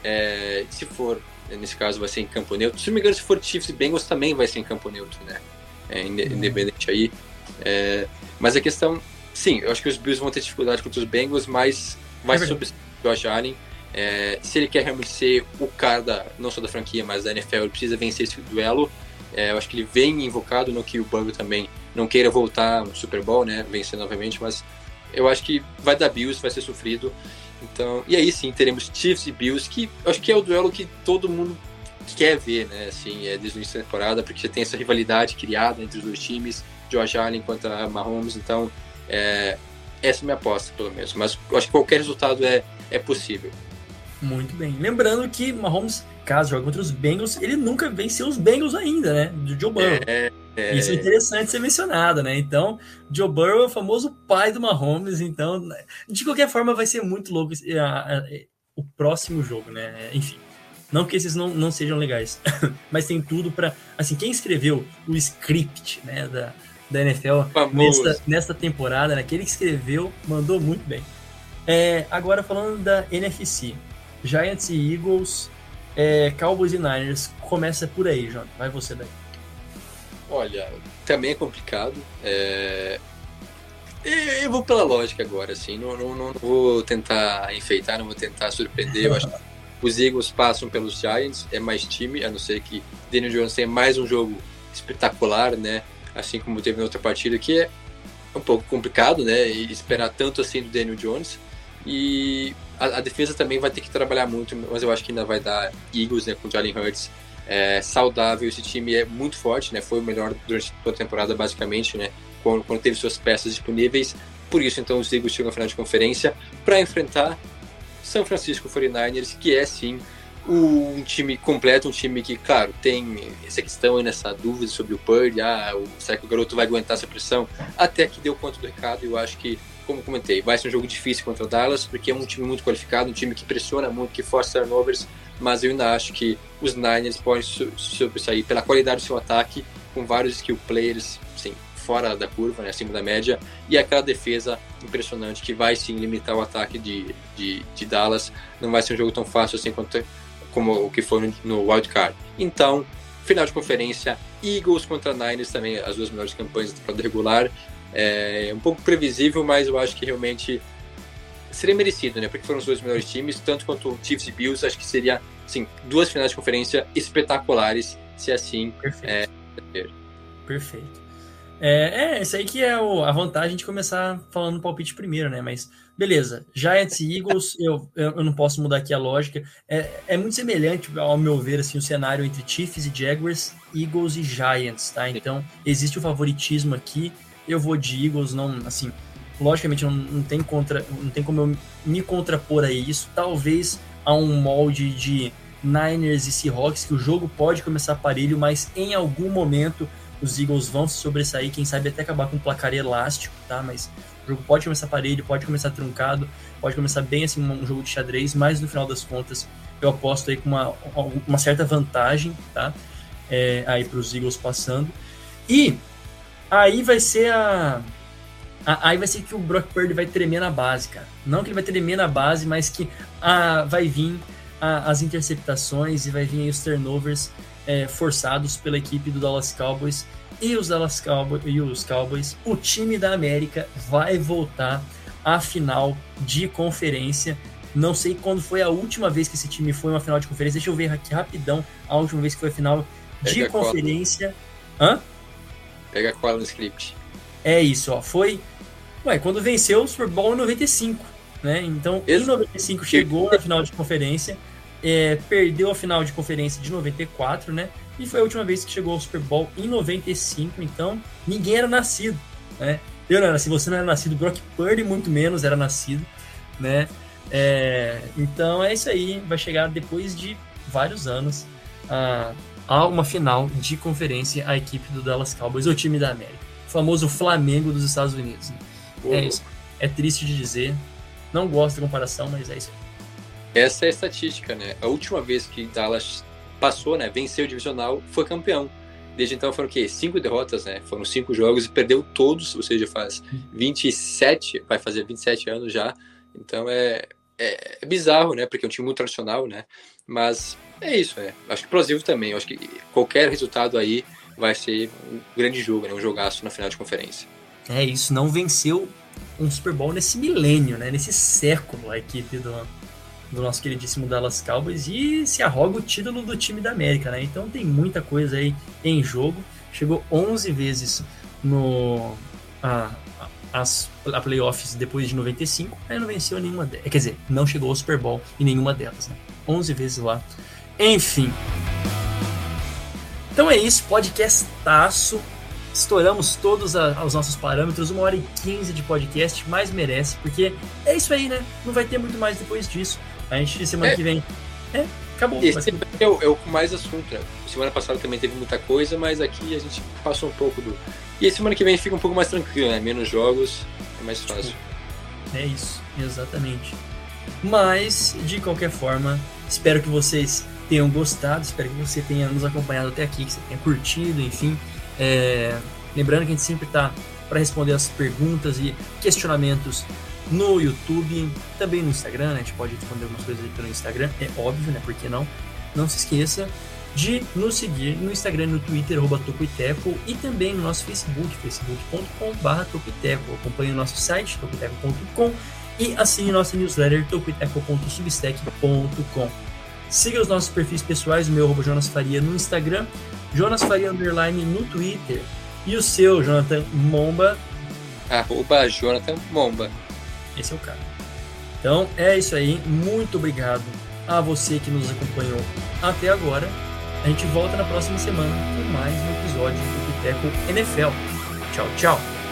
B: É, se for, nesse caso, vai ser em campo neutro. Se não me engano, se for Chiefs e Bengals, também vai ser em campo neutro, né? É,
A: Uhum.
B: independente aí. É, mas a questão, sim, eu acho que os Bills vão ter dificuldade contra os Bengals, mas vai
A: É
B: sobre o Josh Allen. É, se ele quer realmente ser o cara da, não só da franquia, mas da NFL, ele precisa vencer esse duelo. É, eu acho que ele vem invocado no que o Burrow também não queira voltar no Super Bowl, né? Vencer novamente, mas eu acho que vai dar Bills, vai ser sofrido. Então, e aí sim, teremos Chiefs e Bills, que acho que é o duelo que todo mundo quer ver, né? Assim, é desde o início da temporada, porque você tem essa rivalidade criada entre os dois times, Josh Allen contra Mahomes, então é, essa é a minha aposta, pelo menos. Mas acho que qualquer resultado é, é possível.
A: Muito bem. Lembrando que Mahomes, caso jogue contra os Bengals, ele nunca venceu os Bengals ainda, né? Do Joe Burrow.
B: É, é,
A: Isso é interessante ser mencionado, né? Então, Joe Burrow é o famoso pai do Mahomes, então, de qualquer forma, vai ser muito louco a- a- o próximo jogo, né? Enfim, não que esses não, não sejam legais, <laughs> mas tem tudo pra. Assim, quem escreveu o script, né, da, da NFL
B: famoso.
A: nesta, nesta temporada, né? Aquele que escreveu mandou muito bem. É, agora falando da NFC, Giants e Eagles, é, Cowboys e Niners, começa por aí, João. Vai você daí.
B: Olha, também é complicado. É... Eu vou pela lógica agora, assim. Não, não, não vou tentar enfeitar, não vou tentar surpreender. Eu acho que os Eagles passam pelos Giants, é mais time, a não ser que Daniel Jones tenha mais um jogo espetacular, né? assim como teve na outra partida, que é um pouco complicado, né? Esperar tanto assim do Daniel Jones. E a, a, defesa também vai ter que trabalhar muito, mas eu acho que ainda vai dar Eagles né, com Jalen Hurts é, saudável. Esse time é muito forte, né? Foi o melhor durante toda a temporada, basicamente, né? Quando, quando teve suas peças disponíveis. Por isso, então, os Eagles chegam à final de conferência para enfrentar São Francisco 49ers, que é sim um time completo, um time que, claro, tem essa questão aí nessa dúvida sobre o Purdy, ah, será que o garoto vai aguentar essa pressão? Até que deu conta do recado, eu acho que, como comentei, vai ser um jogo difícil contra o Dallas, porque é um time muito qualificado, um time que pressiona muito, que força turnovers, mas eu ainda acho que os Niners podem sobressair pela qualidade do seu ataque, com vários skill players, sim, fora da curva, né, acima da média, e aquela defesa impressionante que vai sim limitar o ataque de, de, de Dallas. Não vai ser um jogo tão fácil assim quanto como o que foi no Wild Card. Então, final de conferência, Eagles contra Niners também, as duas melhores campanhas temporada regular. É um pouco previsível, mas eu acho que realmente seria merecido, né? Porque foram os dois melhores times, tanto quanto Chiefs e Bills, acho que seria, assim, duas finais de conferência espetaculares, se assim
A: Perfeito. É, Perfeito. É, é, isso aí que é o, a vantagem de começar falando palpite primeiro, né? Mas beleza, Giants e Eagles, eu, eu, não posso mudar aqui a lógica. É, é muito semelhante, ao meu ver, assim, o cenário entre Chiefs e Jaguars, Eagles e Giants, tá? Então, existe o favoritismo aqui. Eu vou de Eagles, não, assim, logicamente não, não tem contra, não tem como eu me contrapor a isso. Talvez a um molde de Niners e Seahawks que o jogo pode começar aparelho, mas em algum momento os Eagles vão se sobressair, quem sabe até acabar com um placar elástico, tá? Mas o jogo pode começar parelho, pode começar truncado, pode começar bem assim um jogo de xadrez, mas no final das contas eu aposto aí com uma, uma certa vantagem, tá? É, aí para os Eagles passando. E aí vai ser a, a, Aí vai ser que o Brock Purdy vai tremer na base, cara. Não que ele vai tremer na base, mas que a, vai vir a, as interceptações e vai vir os turnovers é, forçados pela equipe do Dallas Cowboys e os Dallas Cowboys e os Cowboys, o time da América vai voltar à final de conferência. Não sei quando foi a última vez que esse time foi uma final de conferência. Deixa eu ver aqui rapidão a última vez que foi a final de Pega conferência.
B: Hã? Pega qual no script?
A: É isso, ó. Foi. Ué, quando venceu o Super Bowl em 95, né? Então, Esse... em 95 chegou na final de conferência é, perdeu a final de conferência de 94, né? E foi a última vez que chegou ao Super Bowl em 95, então ninguém era nascido, né? Eu não era nascido, você não era nascido, Brock Purdy muito menos era nascido, né? É, então é isso aí, vai chegar depois de vários anos a, a uma final de conferência a equipe do Dallas Cowboys, o time da América, o famoso Flamengo dos Estados Unidos. Né? É isso, é triste de dizer, não gosto da comparação, mas é isso aí.
B: Essa é a estatística, né? A última vez que Dallas passou, né, venceu o divisional, foi campeão. Desde então foram o quê? Cinco derrotas, né? Foram cinco jogos e perdeu todos, ou seja, faz 27, vai fazer 27 anos já. Então é, é, é bizarro, né? Porque é um time muito tradicional, né? Mas é isso, é. Acho que plausível também. Acho que qualquer resultado aí vai ser um grande jogo, né? Um jogaço na final de conferência.
A: É isso, não venceu um Super Bowl nesse milênio, né? Nesse século a equipe do, do nosso queridíssimo Dallas Cowboys e se arroga o título do time da América, né? Então tem muita coisa aí em jogo. Chegou 11 vezes no a, as a playoffs depois de 95, aí não venceu nenhuma delas. Quer dizer, não chegou ao Super Bowl em nenhuma delas, né? 11 vezes lá. Enfim. Então é isso, podcastaço. Estouramos todos a, os nossos parâmetros, uma hora e 15 de podcast, mais merece, porque é isso aí, né? Não vai ter muito mais depois disso. A gente semana é. que vem. É, acabou.
B: Esse é o, é o com mais assunto, né? Semana passada também teve muita coisa, mas aqui a gente passou um pouco do. E semana que vem fica um pouco mais tranquilo, né? Menos jogos, é mais fácil.
A: É isso, exatamente. Mas, de qualquer forma, espero que vocês tenham gostado, espero que você tenha nos acompanhado até aqui, que você tenha curtido, enfim. É... Lembrando que a gente sempre está para responder as perguntas e questionamentos no YouTube, também no Instagram, né? a gente pode responder algumas coisas pelo Instagram, é óbvio, né? Por que não? Não se esqueça de nos seguir no Instagram no Twitter, arroba Tocoiteco, e também no nosso Facebook, facebook.com.br Tocoiteco. Acompanhe o nosso site, tocoiteco.com, e assine nossa newsletter, tocoiteco.substack.com. Siga os nossos perfis pessoais, o meu arroba Jonas Faria no Instagram, Jonas Faria Underline no Twitter, E o seu, Jonathan Momba?
B: Arroba Jonathan Momba.
A: Esse é o cara. Então é isso aí. Muito obrigado a você que nos acompanhou até agora. A gente volta na próxima semana com mais um episódio do Boteco NFL. Tchau, tchau.